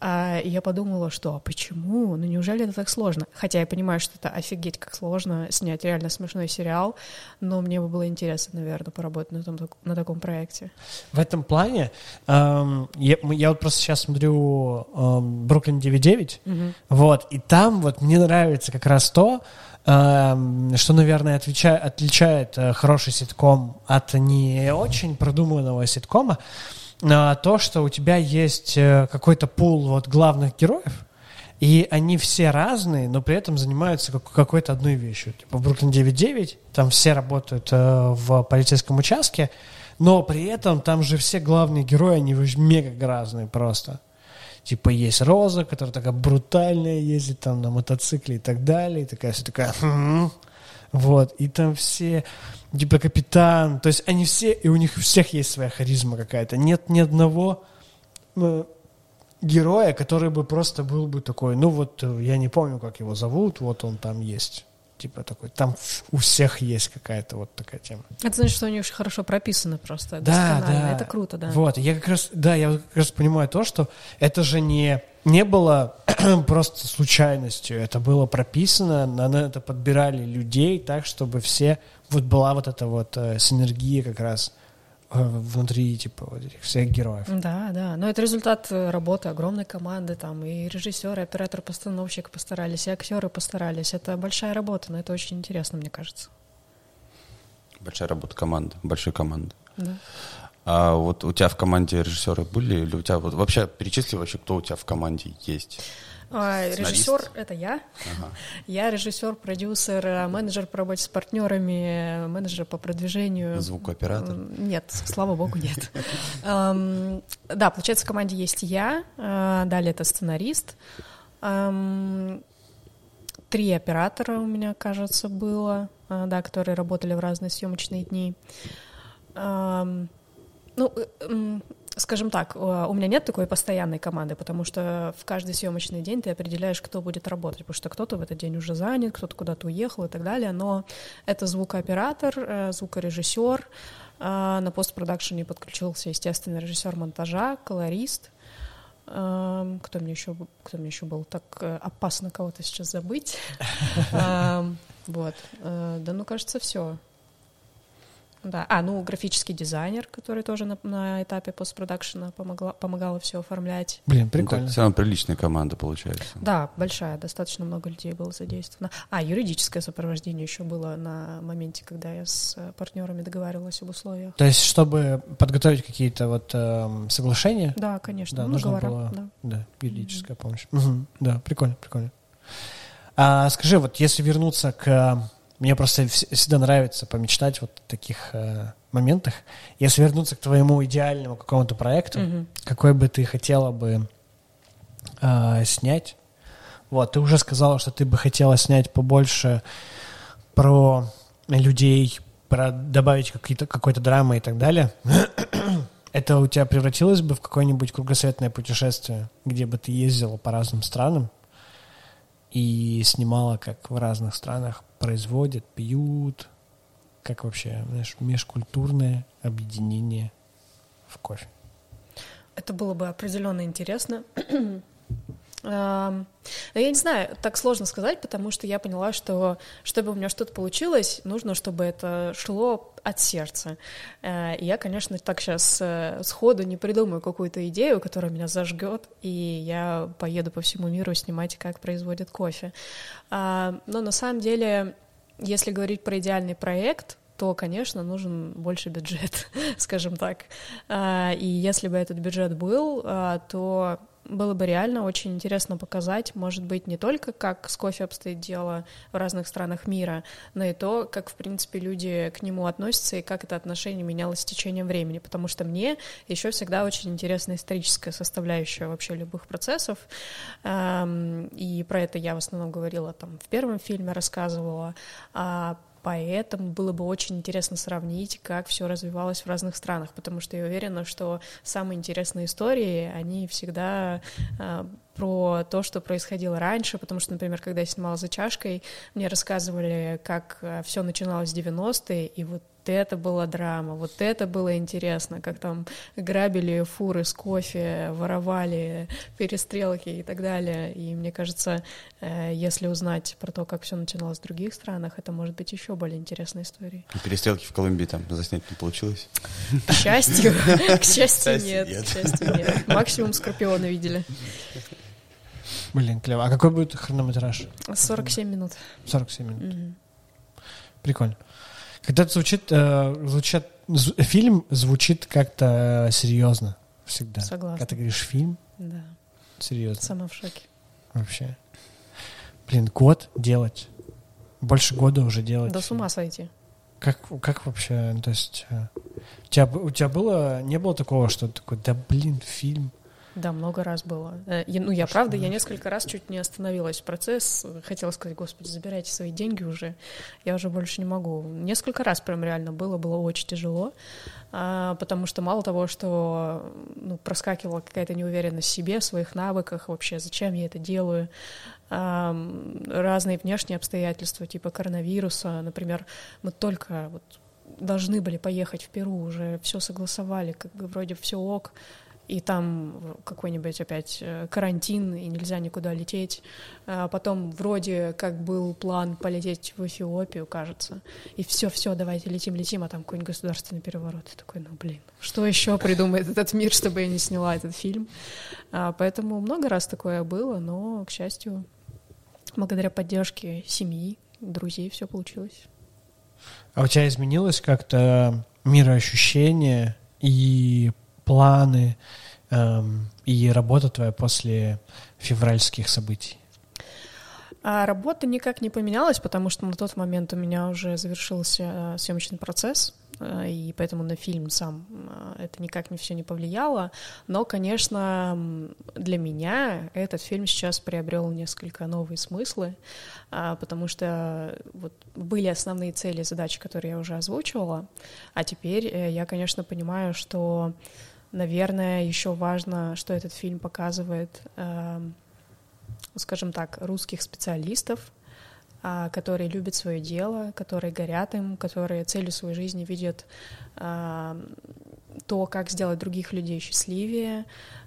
А я подумала, что а почему? Ну неужели это так сложно? Хотя я понимаю, что это офигеть как сложно снять реально смешной сериал, но мне бы было интересно, наверное, поработать на, том, на таком проекте. В этом плане эм, я, я вот просто сейчас смотрю эм, «Бруклин 9.9», угу. вот, и там вот мне нравится как раз то, эм, что, наверное, отвечает, отличает э, хороший ситком от не очень продуманного ситкома, то, что у тебя есть э, какой-то пул вот главных героев, и они все разные, но при этом занимаются какой-то одной вещью. Типа Бруклин 9.9, там все работают э, в полицейском участке, но при этом там же все главные герои, они мега разные просто. Типа есть Роза, которая такая брутальная, ездит там на мотоцикле и так далее, и такая все такая, хм". Вот, и там все типа капитан. То есть они все, и у них у всех есть своя харизма какая-то. Нет ни одного э, героя, который бы просто был бы такой, ну вот, э, я не помню, как его зовут, вот он там есть. Типа такой, там у всех есть какая-то вот такая тема. Это значит, что они очень хорошо прописаны просто. Да, да. Это круто, да. Вот, я как раз, да, я как раз понимаю то, что это же не, не было просто случайностью, это было прописано, на это подбирали людей так, чтобы все вот была вот эта вот э, синергия как раз внутри типа вот этих всех героев. Да, да. Но это результат э, работы огромной команды, там и режиссер, и оператор, постановщик постарались, и актеры постарались. Это большая работа, но это очень интересно, мне кажется. Большая работа команды, большой команды. Да. А вот у тебя в команде режиссеры были? Или у тебя вот вообще перечисли вообще, кто у тебя в команде есть? А, режиссер — это я. Ага. Я режиссер, продюсер, а, менеджер по работе с партнерами, менеджер по продвижению. Звукооператор? Нет, слава богу, нет. Да, получается, в команде есть я, а, далее это сценарист, три оператора у меня, кажется, было, да, которые работали в разные съемочные дни. Ну, э, скажем так, у меня нет такой постоянной команды, потому что в каждый съемочный день ты определяешь, кто будет работать, потому что кто-то в этот день уже занят, кто-то куда-то уехал и так далее, но это звукооператор, э, звукорежиссер, э, на постпродакшене подключился, естественно, режиссер монтажа, колорист, эм, кто мне еще, кто мне еще был, так э, опасно кого-то сейчас забыть. Эм, вот, да, ну, кажется, все. Да, а, ну, графический дизайнер, который тоже на, на этапе постпродакшена помогла, помогала все оформлять. Блин, прикольно. Ну, все равно приличная команда получается. Да, большая, достаточно много людей было задействовано. А, юридическое сопровождение еще было на моменте, когда я с партнерами договаривалась об условиях. То есть, чтобы подготовить какие-то вот э, соглашения? Да, конечно. Да, ну, нужно договора, было, да. да, юридическая mm-hmm. помощь. Угу, да, прикольно, прикольно. А, скажи, вот если вернуться к мне просто всегда нравится помечтать вот в таких э, моментах. Если вернуться к твоему идеальному какому-то проекту, mm-hmm. какой бы ты хотела бы э, снять? Вот, ты уже сказала, что ты бы хотела снять побольше про людей, про добавить какие-то, какой-то драмы и так далее. Это у тебя превратилось бы в какое-нибудь кругосветное путешествие, где бы ты ездила по разным странам и снимала, как в разных странах производят, пьют, как вообще, знаешь, межкультурное объединение в кофе. Это было бы определенно интересно. Я не знаю, так сложно сказать, потому что я поняла, что чтобы у меня что-то получилось, нужно, чтобы это шло от сердца. Э, и я, конечно, так сейчас э, сходу не придумаю какую-то идею, которая меня зажгет, и я поеду по всему миру снимать, как производят кофе. Но на самом деле, если говорить про идеальный проект, то, конечно, нужен больше бюджет, скажем так. И если бы этот бюджет был, то было бы реально очень интересно показать, может быть, не только как с кофе обстоит дело в разных странах мира, но и то, как, в принципе, люди к нему относятся и как это отношение менялось с течением времени, потому что мне еще всегда очень интересна историческая составляющая вообще любых процессов, и про это я в основном говорила там в первом фильме, рассказывала, а Поэтому было бы очень интересно сравнить, как все развивалось в разных странах, потому что я уверена, что самые интересные истории, они всегда э, про то, что происходило раньше, потому что, например, когда я снимала за чашкой, мне рассказывали, как а, все начиналось в 90-е, и вот это была драма, вот это было интересно, как там грабили фуры с кофе, воровали перестрелки и так далее. И мне кажется, э, если узнать про то, как все начиналось в других странах, это может быть еще более интересной историей. перестрелки в Колумбии там заснять не получилось? К счастью, к счастью нет, к счастью нет. Максимум Скорпиона видели. Блин, клево. А какой будет хронометраж? 47 минут. 47 минут. Прикольно. Когда звучит, э, звучит фильм звучит как-то э, серьезно всегда. Согласна. Когда ты говоришь фильм, да. серьезно. Сама в шоке. Вообще. Блин, год делать. Больше года уже делать. Да с ума сойти. Как, как вообще, то есть, э, у тебя, у тебя было, не было такого, что такой, да блин, фильм, да, много раз было. Э, ну, я правда, я несколько раз чуть не остановилась в процесс. Хотела сказать, господи, забирайте свои деньги уже. Я уже больше не могу. Несколько раз прям реально было, было очень тяжело. А, потому что мало того, что ну, проскакивала какая-то неуверенность в себе, в своих навыках, вообще, зачем я это делаю, а, разные внешние обстоятельства, типа коронавируса, например, мы только вот должны были поехать в Перу, уже все согласовали, как бы вроде все ок, и там какой-нибудь опять э, карантин, и нельзя никуда лететь. А потом вроде как был план полететь в Эфиопию, кажется, и все-все, давайте летим-летим, а там какой-нибудь государственный переворот. И такой, ну блин, что еще придумает этот мир, чтобы я не сняла этот фильм? А, поэтому много раз такое было, но, к счастью, благодаря поддержке семьи, друзей все получилось. А у тебя изменилось как-то мироощущение и планы, эм, и работа твоя после февральских событий? А работа никак не поменялась, потому что на тот момент у меня уже завершился э, съемочный процесс, э, и поэтому на фильм сам э, это никак не все не повлияло. Но, конечно, для меня этот фильм сейчас приобрел несколько новые смыслы, а, потому что вот были основные цели и задачи, которые я уже озвучивала, а теперь я, конечно, понимаю, что, наверное, еще важно, что этот фильм показывает эм, скажем так, русских специалистов, а, которые любят свое дело, которые горят им, которые целью своей жизни видят а, то, как сделать других людей счастливее,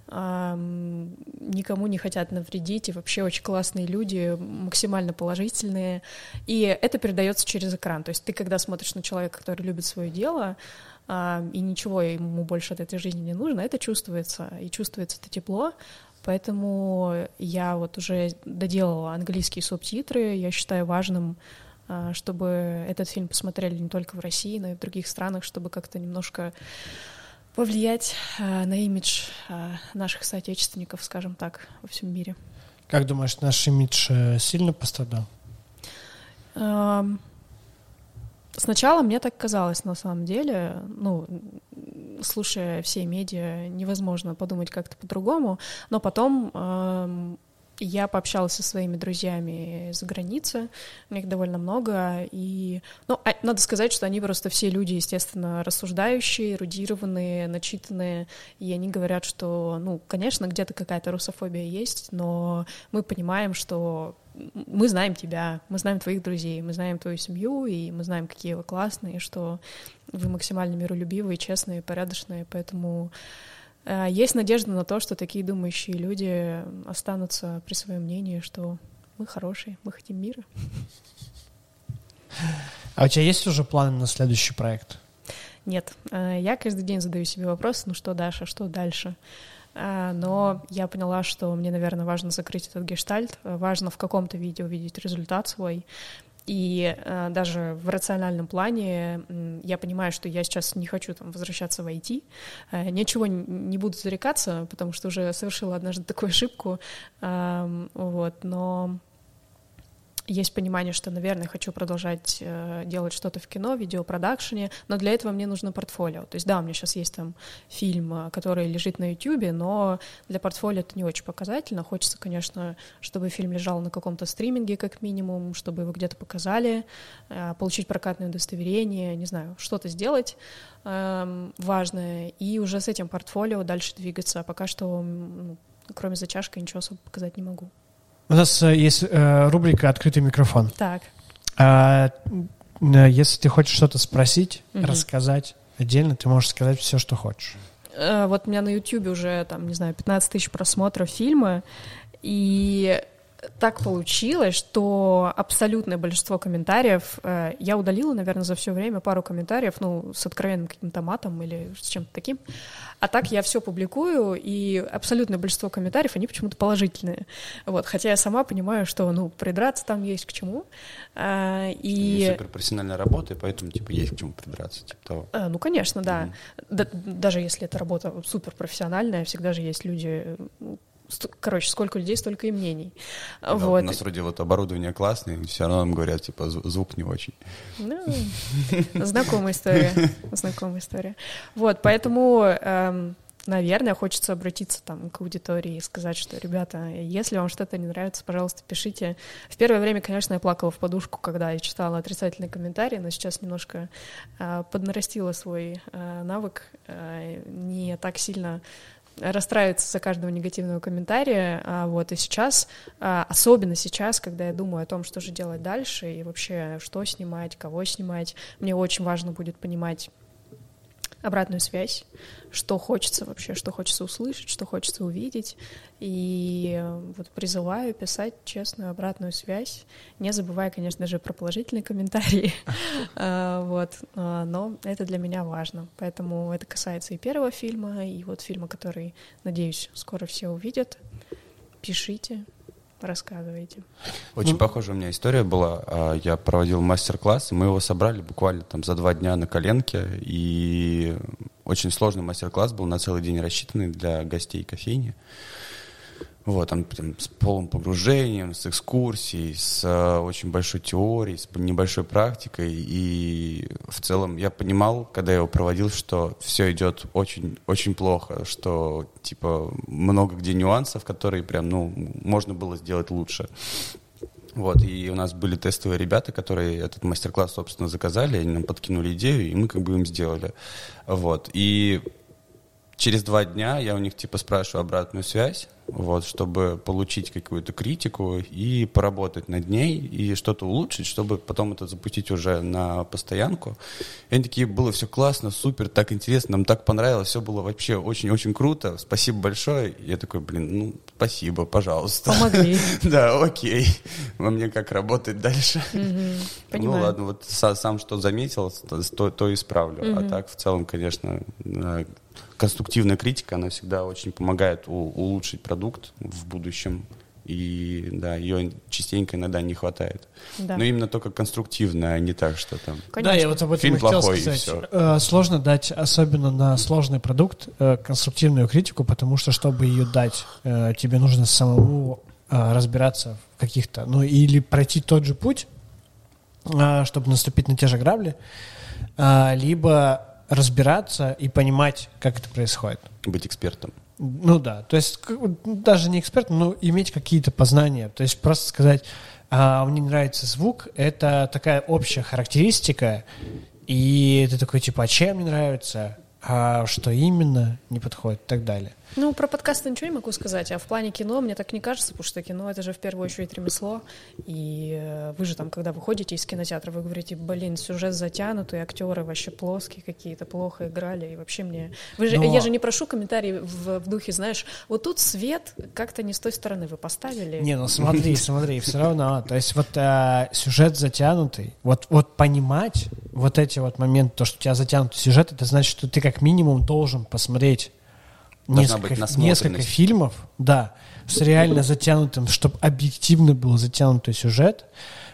а, никому не хотят навредить, и вообще очень классные люди, максимально положительные. И это передается через экран. То есть ты, когда смотришь на человека, который любит свое дело, и ничего ему больше от этой жизни не нужно, это чувствуется, и чувствуется это тепло, Поэтому я вот уже доделала английские субтитры. Я считаю важным, а, чтобы этот фильм посмотрели не только в России, но и в других странах, чтобы как-то немножко повлиять а, на имидж а, наших соотечественников, скажем так, во всем мире. Как думаешь, наш имидж э, сильно пострадал? Сначала мне так казалось, на самом деле, ну, слушая все медиа, невозможно подумать как-то по-другому, но потом э, я пообщалась со своими друзьями за границей, у них довольно много, и, ну, а, надо сказать, что они просто все люди, естественно, рассуждающие, эрудированные, начитанные, и они говорят, что, ну, конечно, где-то какая-то русофобия есть, но мы понимаем, что мы знаем тебя, мы знаем твоих друзей, мы знаем твою семью, и мы знаем, какие вы классные, что вы максимально миролюбивые, честные, порядочные, поэтому есть надежда на то, что такие думающие люди останутся при своем мнении, что мы хорошие, мы хотим мира. А у тебя есть уже планы на следующий проект? Нет. Э, я каждый день задаю себе вопрос, ну что дальше, что дальше? А, но я поняла, что мне, наверное, важно закрыть этот гештальт, важно в каком-то виде увидеть результат свой. И э, даже в рациональном плане э, я понимаю, что я сейчас не хочу там возвращаться в IT, э, ничего не буду зарекаться, потому что уже совершила однажды такую ошибку, э, вот, но есть понимание, что, наверное, хочу продолжать э, делать что-то в кино, видеопродакшене, но для этого мне нужно портфолио. То есть, да, у меня сейчас есть там фильм, э, который лежит на YouTube, но для портфолио это не очень показательно. Хочется, конечно, чтобы фильм лежал на каком-то стриминге, как минимум, чтобы его где-то показали, э, получить прокатное удостоверение, не знаю, что-то сделать э, важное, и уже с этим портфолио дальше двигаться. А пока что, ну, кроме зачашки, ничего особо показать не могу. У нас э, есть э, рубрика «Открытый микрофон». Так. А, если ты хочешь что-то спросить, угу. рассказать отдельно, ты можешь сказать все, что хочешь. Э, вот у меня на YouTube уже, там, не знаю, 15 тысяч просмотров фильма, и так получилось, что абсолютное большинство комментариев э, я удалила, наверное, за все время пару комментариев, ну, с откровенным каким-то матом или с чем-то таким. А так я все публикую, и абсолютное большинство комментариев, они почему-то положительные. Вот, хотя я сама понимаю, что, ну, придраться там есть к чему. А, и... Суперпрофессиональная работа, и поэтому, типа, есть к чему придраться, типа того. А, ну, конечно, да. Mm-hmm. да. Даже если это работа суперпрофессиональная, всегда же есть люди, короче, сколько людей, столько и мнений. Да, вот. У нас вроде вот оборудование классное, все равно нам говорят, типа, звук не очень. Ну, знакомая история, знакомая история. Вот, поэтому, эм, наверное, хочется обратиться там к аудитории и сказать, что, ребята, если вам что-то не нравится, пожалуйста, пишите. В первое время, конечно, я плакала в подушку, когда я читала отрицательные комментарии, но сейчас немножко э, поднарастила свой э, навык, э, не так сильно расстраиваться за каждого негативного комментария, а вот и сейчас, а, особенно сейчас, когда я думаю о том, что же делать дальше и вообще что снимать, кого снимать, мне очень важно будет понимать обратную связь, что хочется вообще, что хочется услышать, что хочется увидеть. И вот призываю писать честную обратную связь, не забывая, конечно же, про положительные комментарии. А, вот. А, но это для меня важно. Поэтому это касается и первого фильма, и вот фильма, который, надеюсь, скоро все увидят. Пишите, рассказывайте. Очень ну, похожая у меня история была. А, я проводил мастер-класс, мы его собрали буквально там за два дня на коленке, и очень сложный мастер-класс был на целый день рассчитанный для гостей кофейни. Вот, там прям с полным погружением, с экскурсией, с э, очень большой теорией, с небольшой практикой. И в целом я понимал, когда я его проводил, что все идет очень, очень плохо, что типа много где нюансов, которые прям, ну, можно было сделать лучше. Вот, и у нас были тестовые ребята, которые этот мастер-класс, собственно, заказали, они нам подкинули идею, и мы как бы им сделали. Вот, и через два дня я у них типа спрашиваю обратную связь, вот, чтобы получить какую-то критику и поработать над ней, и что-то улучшить, чтобы потом это запустить уже на постоянку. И они такие, было все классно, супер, так интересно, нам так понравилось, все было вообще очень-очень круто, спасибо большое. И я такой, блин, ну, спасибо, пожалуйста. Помогли. Да, окей. А мне как работать дальше? Ну ладно, вот сам что заметил, то исправлю. А так в целом, конечно, конструктивная критика, она всегда очень помогает улучшить продукт в будущем. И да, ее частенько иногда не хватает. Да. Но именно только конструктивная, а не так, что там. Конечно. Да, я вот об этом Фильм хотел плохой, сказать. И все. Э, сложно дать, особенно на сложный продукт, э, конструктивную критику, потому что, чтобы ее дать, э, тебе нужно самому разбираться в каких-то, ну или пройти тот же путь, чтобы наступить на те же грабли, либо разбираться и понимать, как это происходит. Быть экспертом. Ну да, то есть даже не экспертом, но иметь какие-то познания. То есть просто сказать, а, мне нравится звук, это такая общая характеристика, и ты такой, типа, а чем мне нравится, а что именно не подходит и так далее. Ну, про подкасты ничего не могу сказать, а в плане кино мне так не кажется, потому что кино — это же в первую очередь ремесло, и э, вы же там, когда выходите из кинотеатра, вы говорите, блин, сюжет затянутый, актеры вообще плоские какие-то, плохо играли, и вообще мне... Вы же... Но... Я же не прошу комментарий в, в духе, знаешь, вот тут свет как-то не с той стороны вы поставили. Не, ну смотри, смотри, все равно, то есть вот э, сюжет затянутый, вот, вот понимать вот эти вот моменты, то, что у тебя затянутый сюжет, это значит, что ты как минимум должен посмотреть несколько, несколько фильмов, да, с реально затянутым, чтобы объективно был затянутый сюжет,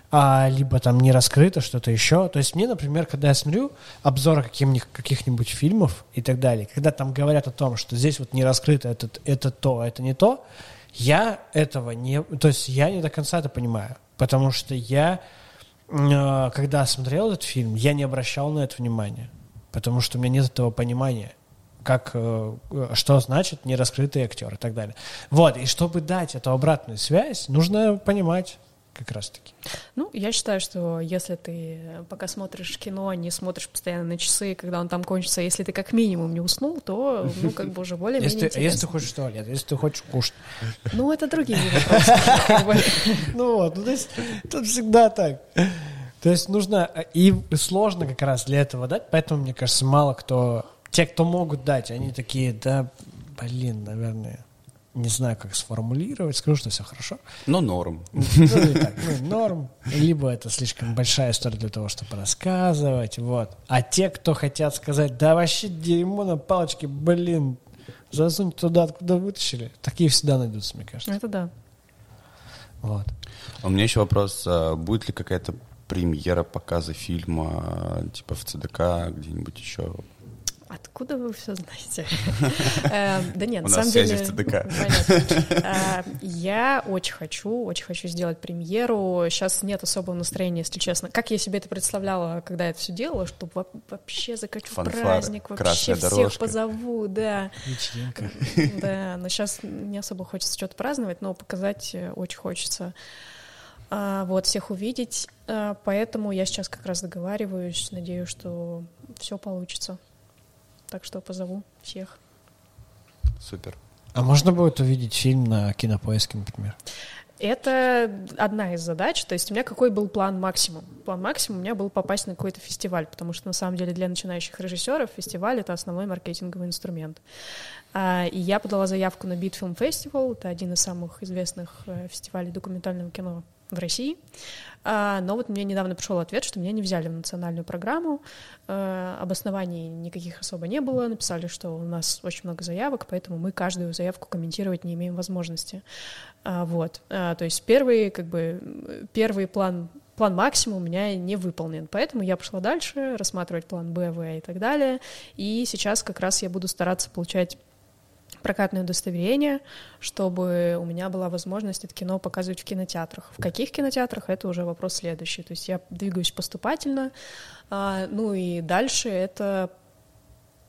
а, либо там не раскрыто что-то еще. То есть мне, например, когда я смотрю обзоры каких-нибудь, каких-нибудь фильмов и так далее, когда там говорят о том, что здесь вот не раскрыто это, это то, это не то, я этого не... То есть я не до конца это понимаю, потому что я, э, когда смотрел этот фильм, я не обращал на это внимания, потому что у меня нет этого понимания как, э, что значит нераскрытый актер и так далее. Вот, и чтобы дать эту обратную связь, нужно понимать как раз-таки. Ну, я считаю, что если ты пока смотришь кино, не смотришь постоянно на часы, когда он там кончится, если ты как минимум не уснул, то, ну, как бы уже более-менее если, интересно. Если ты хочешь в туалет, если ты хочешь кушать. Ну, это другие вопросы. Ну вот, ну, то есть тут всегда так. То есть нужно, и сложно как раз для этого дать, поэтому, мне кажется, мало кто те, кто могут дать, они такие, да, блин, наверное, не знаю, как сформулировать, скажу, что все хорошо. Но норм. Ну, и так, ну, норм. Либо это слишком большая история для того, чтобы рассказывать, вот. А те, кто хотят сказать, да вообще дерьмо на палочке, блин, засунь туда, откуда вытащили, такие всегда найдутся, мне кажется. Это да. Вот. А у меня еще вопрос, а будет ли какая-то премьера показа фильма, типа в ЦДК, где-нибудь еще Откуда вы все знаете? Эм, да нет, на самом деле... Э, я очень хочу, очень хочу сделать премьеру. Сейчас нет особого настроения, если честно. Как я себе это представляла, когда я это все делала, что вообще закачу праздник, вообще всех позову, да. Да, но сейчас не особо хочется что-то праздновать, но показать э, очень хочется. А, вот, всех увидеть. Поэтому я сейчас как раз договариваюсь, надеюсь, что все получится. Так что позову всех. Супер. А можно будет увидеть фильм на кинопоиске, например? Это одна из задач. То есть у меня какой был план максимум? План максимум у меня был попасть на какой-то фестиваль, потому что на самом деле для начинающих режиссеров фестиваль — это основной маркетинговый инструмент. А, и я подала заявку на Beat Film Festival. Это один из самых известных э, фестивалей документального кино в России. А, но вот мне недавно пришел ответ, что меня не взяли в национальную программу. А, обоснований никаких особо не было. Написали, что у нас очень много заявок, поэтому мы каждую заявку комментировать не имеем возможности. А, вот. То есть первый, как бы, первый план план максимум у меня не выполнен. Поэтому я пошла дальше, рассматривать план Б, В и так далее. И сейчас как раз я буду стараться получать прокатное удостоверение, чтобы у меня была возможность это кино показывать в кинотеатрах. В каких кинотеатрах — это уже вопрос следующий. То есть я двигаюсь поступательно, а, ну и дальше это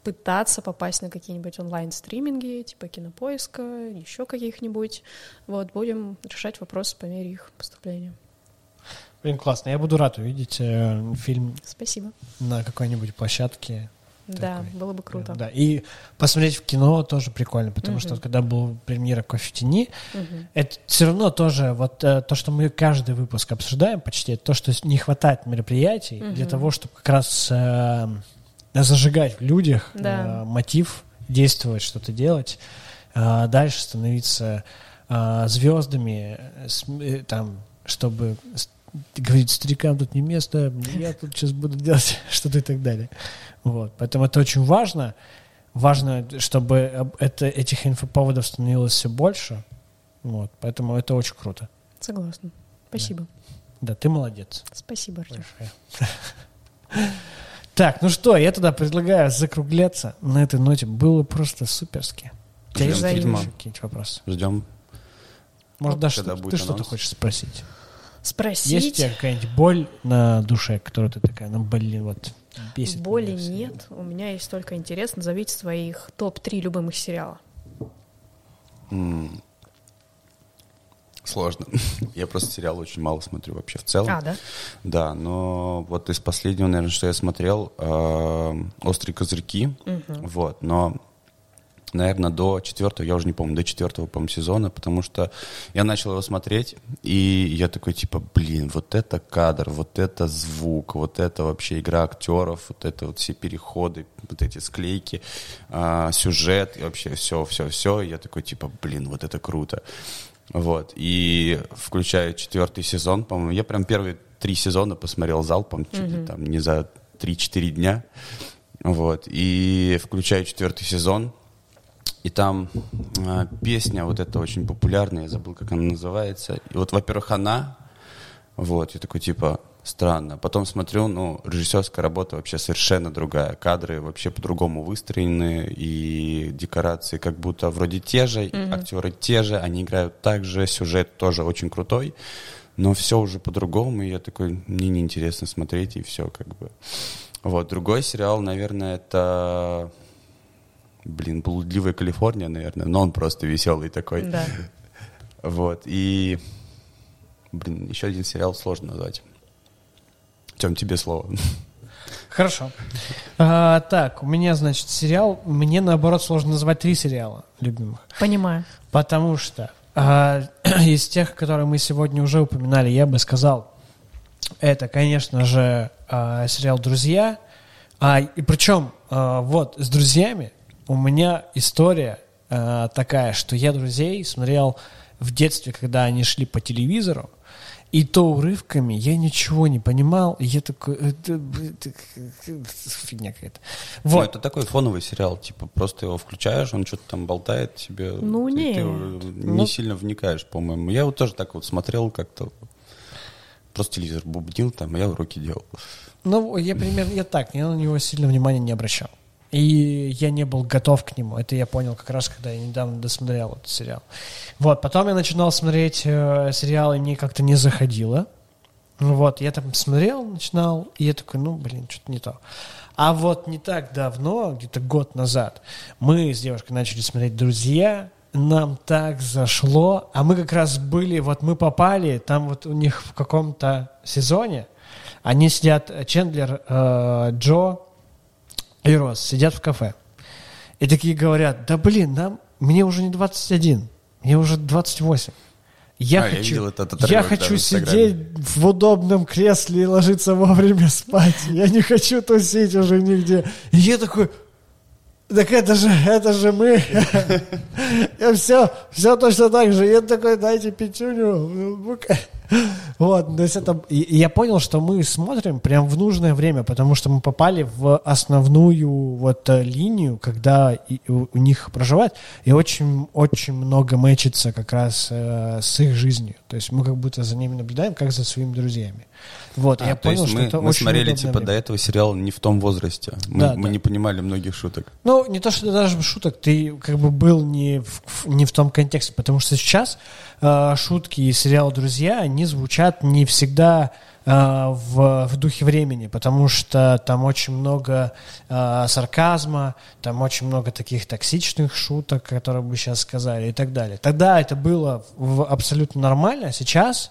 пытаться попасть на какие-нибудь онлайн-стриминги, типа кинопоиска, еще каких-нибудь. Вот, будем решать вопросы по мере их поступления. Блин, классно. Я буду рад увидеть э, фильм Спасибо. на какой-нибудь площадке. Да, такой. было бы круто. Да, и посмотреть в кино тоже прикольно, потому uh-huh. что вот, когда был премьера «Кофе в тени», uh-huh. это все равно тоже вот э, то, что мы каждый выпуск обсуждаем почти, это то, что не хватает мероприятий uh-huh. для того, чтобы как раз э, зажигать в людях да. э, мотив, действовать, что-то делать, э, дальше становиться э, звездами, э, там, чтобы говорить старикам тут не место, я тут сейчас буду делать что-то и так далее. Вот. Поэтому это очень важно. Важно, чтобы это, этих инфоповодов становилось все больше. Вот. Поэтому это очень круто. Согласна. Спасибо. Да, да ты молодец. Спасибо, Артем. Так, ну что, я тогда предлагаю закругляться на этой ноте. Было просто суперски. Тебя есть какие-нибудь вопросы? Ждем. Может, даже ты что-то хочешь спросить? Спросить? Есть у тебя какая-нибудь боль на душе, которую ты такая, ну, блин, вот бесит Боли нет. У меня есть только интерес. Назовите своих топ-3 любимых сериала. Mm. Сложно. я просто сериал очень мало смотрю вообще в целом. А, да? Да, но вот из последнего, наверное, что я смотрел, э, «Острые козырьки». Угу. Вот, но наверное, до четвертого, я уже не помню, до четвертого, по-моему, сезона, потому что я начал его смотреть, и я такой, типа, блин, вот это кадр, вот это звук, вот это вообще игра актеров, вот это вот все переходы, вот эти склейки, а, сюжет, и вообще все, все, все. И я такой, типа, блин, вот это круто. Вот, и включая четвертый сезон, по-моему, я прям первые три сезона посмотрел залпом, чуть ли там не за 3-4 дня. Вот, и включая четвертый сезон, и там э, песня вот эта очень популярная, я забыл, как она называется. И вот, во-первых, она, вот, я такой, типа, странно. Потом смотрю, ну, режиссерская работа вообще совершенно другая. Кадры вообще по-другому выстроены, и декорации как будто вроде те же, mm-hmm. актеры те же, они играют так же, сюжет тоже очень крутой, но все уже по-другому, и я такой, мне неинтересно смотреть, и все как бы. Вот, другой сериал, наверное, это блин, блудливая Калифорния, наверное, но он просто веселый такой. Да. Вот, и, блин, еще один сериал сложно назвать. Тем, тебе слово. Хорошо. А, так, у меня, значит, сериал. Мне, наоборот, сложно назвать три сериала любимых. Понимаю. Потому что а, из тех, которые мы сегодня уже упоминали, я бы сказал, это, конечно же, а, сериал «Друзья». А, и причем, а, вот, с «Друзьями» у меня история а, такая, что я «Друзей» смотрел в детстве, когда они шли по телевизору, и то урывками я ничего не понимал, и я такой, это, это, это фигня какая-то. Вот. Ну, это такой фоновый сериал, типа просто его включаешь, он что-то там болтает тебе. Ну, ты, нет. Ты не ну... сильно вникаешь, по-моему. Я вот тоже так вот смотрел как-то, просто телевизор бубнил там, а я уроки делал. Ну, я примерно, я так, я на него сильно внимания не обращал. И я не был готов к нему. Это я понял как раз, когда я недавно досмотрел этот сериал. Вот, потом я начинал смотреть э, сериалы, и мне как-то не заходило. Вот, я там смотрел, начинал, и я такой, ну, блин, что-то не то. А вот не так давно, где-то год назад, мы с девушкой начали смотреть «Друзья», нам так зашло, а мы как раз были, вот мы попали, там вот у них в каком-то сезоне, они сидят, Чендлер, э, Джо, и Рос сидят в кафе. И такие говорят, да блин, нам, мне уже не 21, мне уже 28. Я а, хочу, я, этот отрывок, я хочу да, сидеть в удобном кресле и ложиться вовремя спать. Я не хочу тусить уже нигде. И я такой, так это же, это же мы. Я все, все точно так же. Я такой, дайте пятюню. Вот, то есть это... Я понял, что мы смотрим прям в нужное время, потому что мы попали в основную вот э, линию, когда у, них проживает, и очень-очень много мэчится как раз э, с их жизнью. То есть мы как будто за ними наблюдаем, как за своими друзьями. Вот, а, я понял, что мы, это мы очень смотрели типа время. до этого сериал не в том возрасте. Мы, да, мы да. не понимали многих шуток. Ну, не то, что даже шуток, ты как бы был не в, не в том контексте, потому что сейчас э, шутки и сериал «Друзья», они звучат не всегда э, в, в духе времени, потому что там очень много э, сарказма, там очень много таких токсичных шуток, которые бы сейчас сказали и так далее. Тогда это было в, абсолютно нормально, а сейчас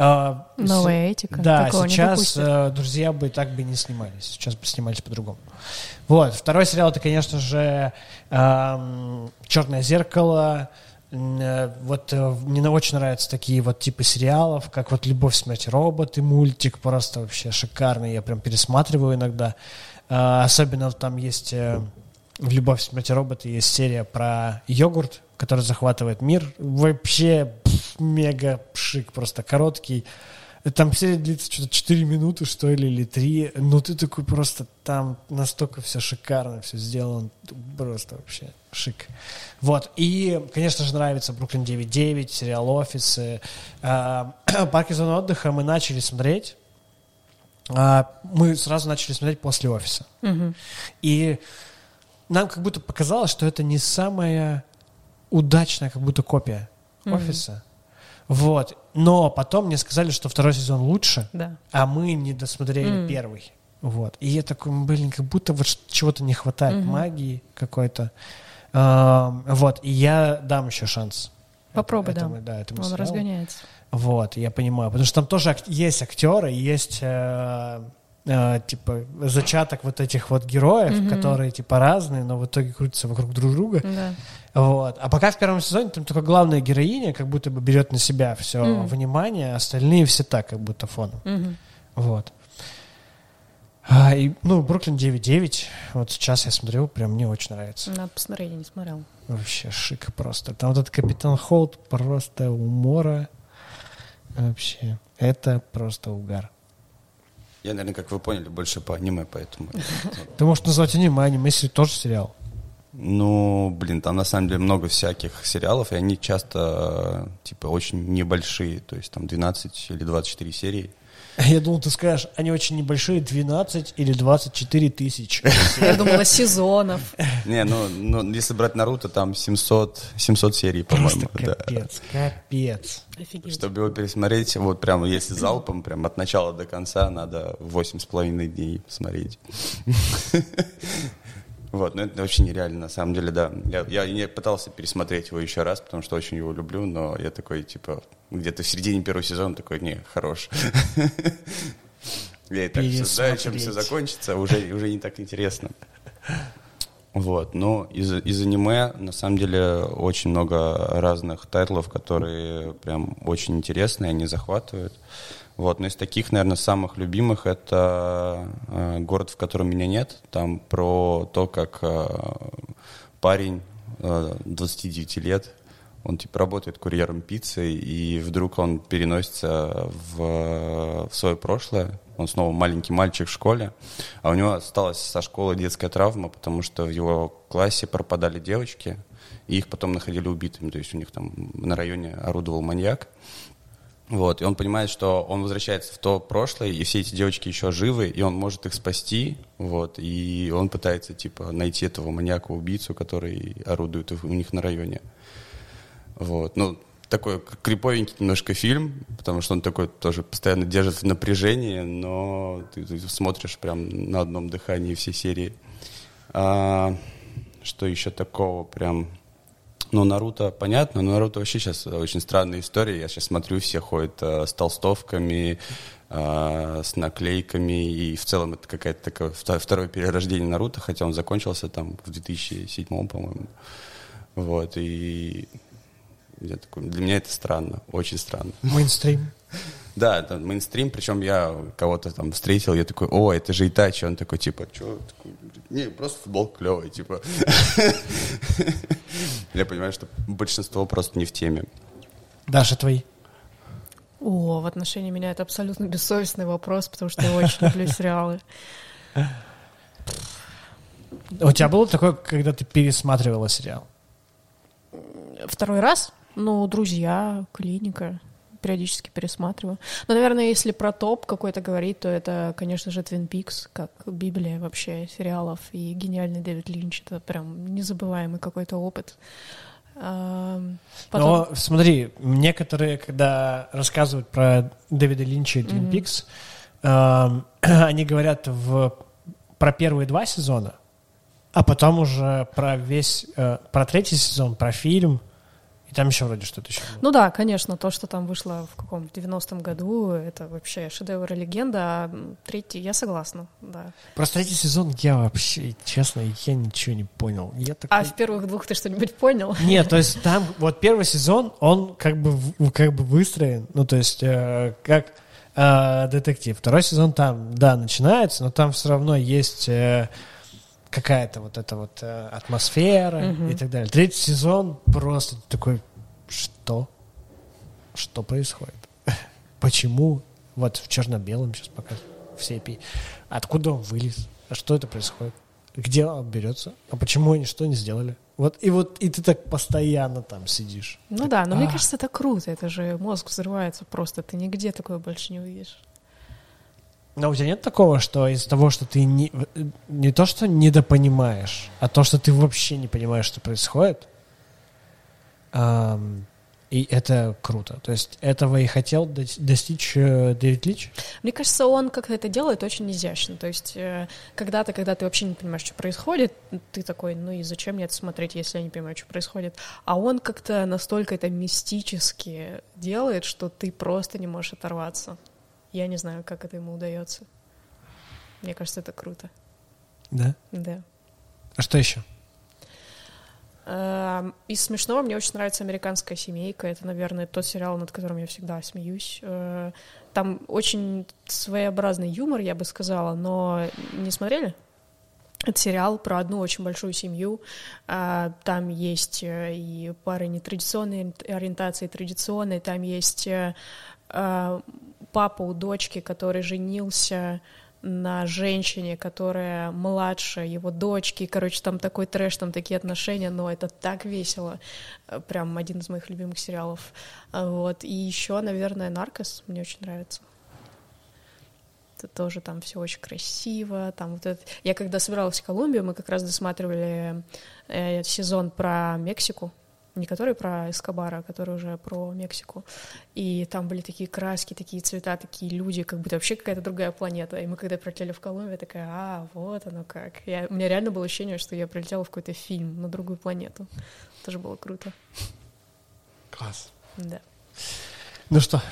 а, Новая этика. Да, Такого сейчас э, друзья бы так бы не снимались. Сейчас бы снимались по-другому. Вот. Второй сериал это, конечно же, эм, Черное зеркало. Э, вот э, мне очень нравятся такие вот типы сериалов, как вот Любовь, смерть, роботы, мультик просто вообще шикарный. Я прям пересматриваю иногда. Особенно там есть в «Любовь, смерть, роботы» есть серия про йогурт, который захватывает мир. Вообще пф, мега пшик, просто короткий. Там серия длится что-то 4 минуты, что ли, или 3. Ну, ты такой просто там настолько все шикарно, все сделано. Просто вообще шик. Вот. И, конечно же, нравится Бруклин 9.9, сериал «Офисы». А, Парк и зоны отдыха мы начали смотреть. А, мы сразу начали смотреть после «Офиса». Угу. И нам как будто показалось, что это не самая удачная как будто копия офиса. Вот. Но потом мне сказали, что второй сезон лучше, да. а мы не досмотрели mm. первый. Вот. И я такой, блин, как будто вот чего-то не хватает, mm-hmm. магии какой-то. Uh, вот. И я дам еще шанс. Попробуй, этому, да. да этому Он сериалу. разгоняется. Вот, я понимаю. Потому что там тоже есть актеры, есть э, э, типа зачаток вот этих вот героев, mm-hmm. которые типа разные, но в итоге крутятся вокруг друг друга. Да. Вот. А пока в первом сезоне там только главная героиня как будто бы берет на себя все mm-hmm. внимание, остальные все так, как будто фоном. Mm-hmm. Вот. А, и, ну, Бруклин 9.9, вот сейчас я смотрю, прям мне очень нравится. Надо посмотреть, я не смотрел. Вообще шик просто. Там вот этот Капитан Холт просто умора. Вообще, это просто угар. Я, наверное, как вы поняли, больше по аниме, поэтому... Ты можешь назвать аниме, аниме, если тоже сериал. Ну, блин, там на самом деле много всяких сериалов, и они часто, типа, очень небольшие, то есть там 12 или 24 серии. Я думал, ты скажешь, они очень небольшие, 12 или 24 тысячи. Я думала, сезонов. Не, ну, ну если брать Наруто, там 700, 700 серий, по-моему. Капец, капец. Офигеть. Чтобы его пересмотреть, вот прям если залпом, прям от начала до конца, надо 8,5 дней смотреть. Вот, но это вообще нереально, на самом деле, да. Я, я, я пытался пересмотреть его еще раз, потому что очень его люблю, но я такой, типа, где-то в середине первого сезона такой, не, хорош. Я и так знаю, чем все закончится, уже, уже не так интересно. Вот, но из, из аниме, на самом деле, очень много разных тайтлов, которые прям очень интересные, они захватывают. Вот, но из таких, наверное, самых любимых это э, город, в котором меня нет. Там про то, как э, парень э, 29 лет, он типа работает курьером пиццы, и вдруг он переносится в, в свое прошлое. Он снова маленький мальчик в школе, а у него осталась со школы детская травма, потому что в его классе пропадали девочки, и их потом находили убитыми. То есть у них там на районе орудовал маньяк. Вот, и он понимает, что он возвращается в то прошлое, и все эти девочки еще живы, и он может их спасти, вот, и он пытается, типа, найти этого маньяка-убийцу, который орудует у них на районе. Вот, ну, такой криповенький немножко фильм, потому что он такой тоже постоянно держит в напряжении, но ты, ты смотришь прям на одном дыхании все серии. А, что еще такого прям ну, Наруто, понятно, но Наруто вообще сейчас очень странная история. Я сейчас смотрю, все ходят э, с толстовками, э, с наклейками, и в целом это какая-то такое второе перерождение Наруто, хотя он закончился там в 2007, по-моему. Вот, и я такой, для меня это странно, очень странно. Мейнстрим. Да, это мейнстрим, причем я кого-то там встретил, я такой, о, это же Итачи, он такой, типа, что? Не, просто футбол клевый, типа. Я понимаю, что большинство просто не в теме. Даша, твои? О, в отношении меня это абсолютно бессовестный вопрос, потому что я очень люблю сериалы. У тебя было такое, когда ты пересматривала сериал? Второй раз? Ну, «Друзья», «Клиника» периодически пересматриваю. Но, наверное, если про топ какой-то говорить, то это, конечно же, Twin Peaks, как библия вообще сериалов, и гениальный Дэвид Линч. Это прям незабываемый какой-то опыт. Потом... Но смотри, некоторые, когда рассказывают про Дэвида Линча и Twin Peaks, mm-hmm. э, они говорят в, про первые два сезона, а потом уже про весь, э, про третий сезон, про фильм, и там еще вроде что-то еще было. Ну да, конечно, то, что там вышло в каком 90-м году, это вообще шедевр и легенда, а третий, я согласна, да. Про третий сезон я вообще, честно, я ничего не понял. Я такой... А в первых двух ты что-нибудь понял? Нет, то есть там вот первый сезон, он как бы, как бы выстроен, ну то есть э, как э, детектив. Второй сезон там, да, начинается, но там все равно есть... Э, какая-то вот эта вот э, атмосфера mm-hmm. и так далее. Третий сезон просто такой, что? Что происходит? Почему? Вот в черно-белом сейчас показывают все эпи. Откуда он вылез? А что это происходит? Где он берется? А почему они что не сделали? Вот и вот и ты так постоянно там сидишь. Ну так, да, но а. мне кажется, это круто. Это же мозг взрывается просто. Ты нигде такое больше не увидишь. Но у тебя нет такого, что из-за того, что ты не, не то, что недопонимаешь, а то, что ты вообще не понимаешь, что происходит, эм, и это круто. То есть этого и хотел достичь э, Дэвид Лич? Мне кажется, он как-то это делает очень изящно. То есть э, когда-то, когда ты вообще не понимаешь, что происходит, ты такой, ну и зачем мне это смотреть, если я не понимаю, что происходит? А он как-то настолько это мистически делает, что ты просто не можешь оторваться. Я не знаю, как это ему удается. Мне кажется, это круто. Да? Да. А что еще? Эм, из смешного мне очень нравится «Американская семейка». Это, наверное, тот сериал, над которым я всегда смеюсь. Э, там очень своеобразный юмор, я бы сказала, но не смотрели? Это сериал про одну очень большую семью. Э, там есть э, и пары нетрадиционной ориентации, традиционной. Там есть папа у дочки, который женился на женщине, которая младше его дочки. Короче, там такой трэш, там такие отношения, но это так весело. Прям один из моих любимых сериалов. Вот. И еще, наверное, Наркос мне очень нравится. Это тоже там все очень красиво. Там вот это... Я когда собиралась в Колумбию, мы как раз досматривали э, сезон про Мексику не который про Эскобара, а который уже про Мексику. И там были такие краски, такие цвета, такие люди, как будто вообще какая-то другая планета. И мы когда прилетели в Колумбию, такая, а, вот оно как. Я, у меня реально было ощущение, что я прилетела в какой-то фильм на другую планету. Тоже было круто. Класс. Да. Ну что,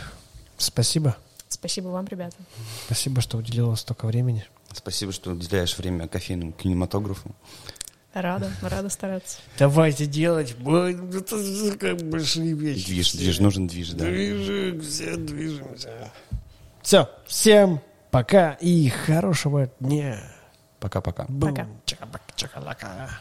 спасибо. Спасибо вам, ребята. Спасибо, что уделила столько времени. Спасибо, что уделяешь время кофейному кинематографу. Рада, рада стараться. Давайте делать. Это как большие вещи. Движ, движ, нужен движ, да. Движемся, движемся. Все, всем пока и хорошего дня. Пока-пока. Пока. Чака-чака-лака.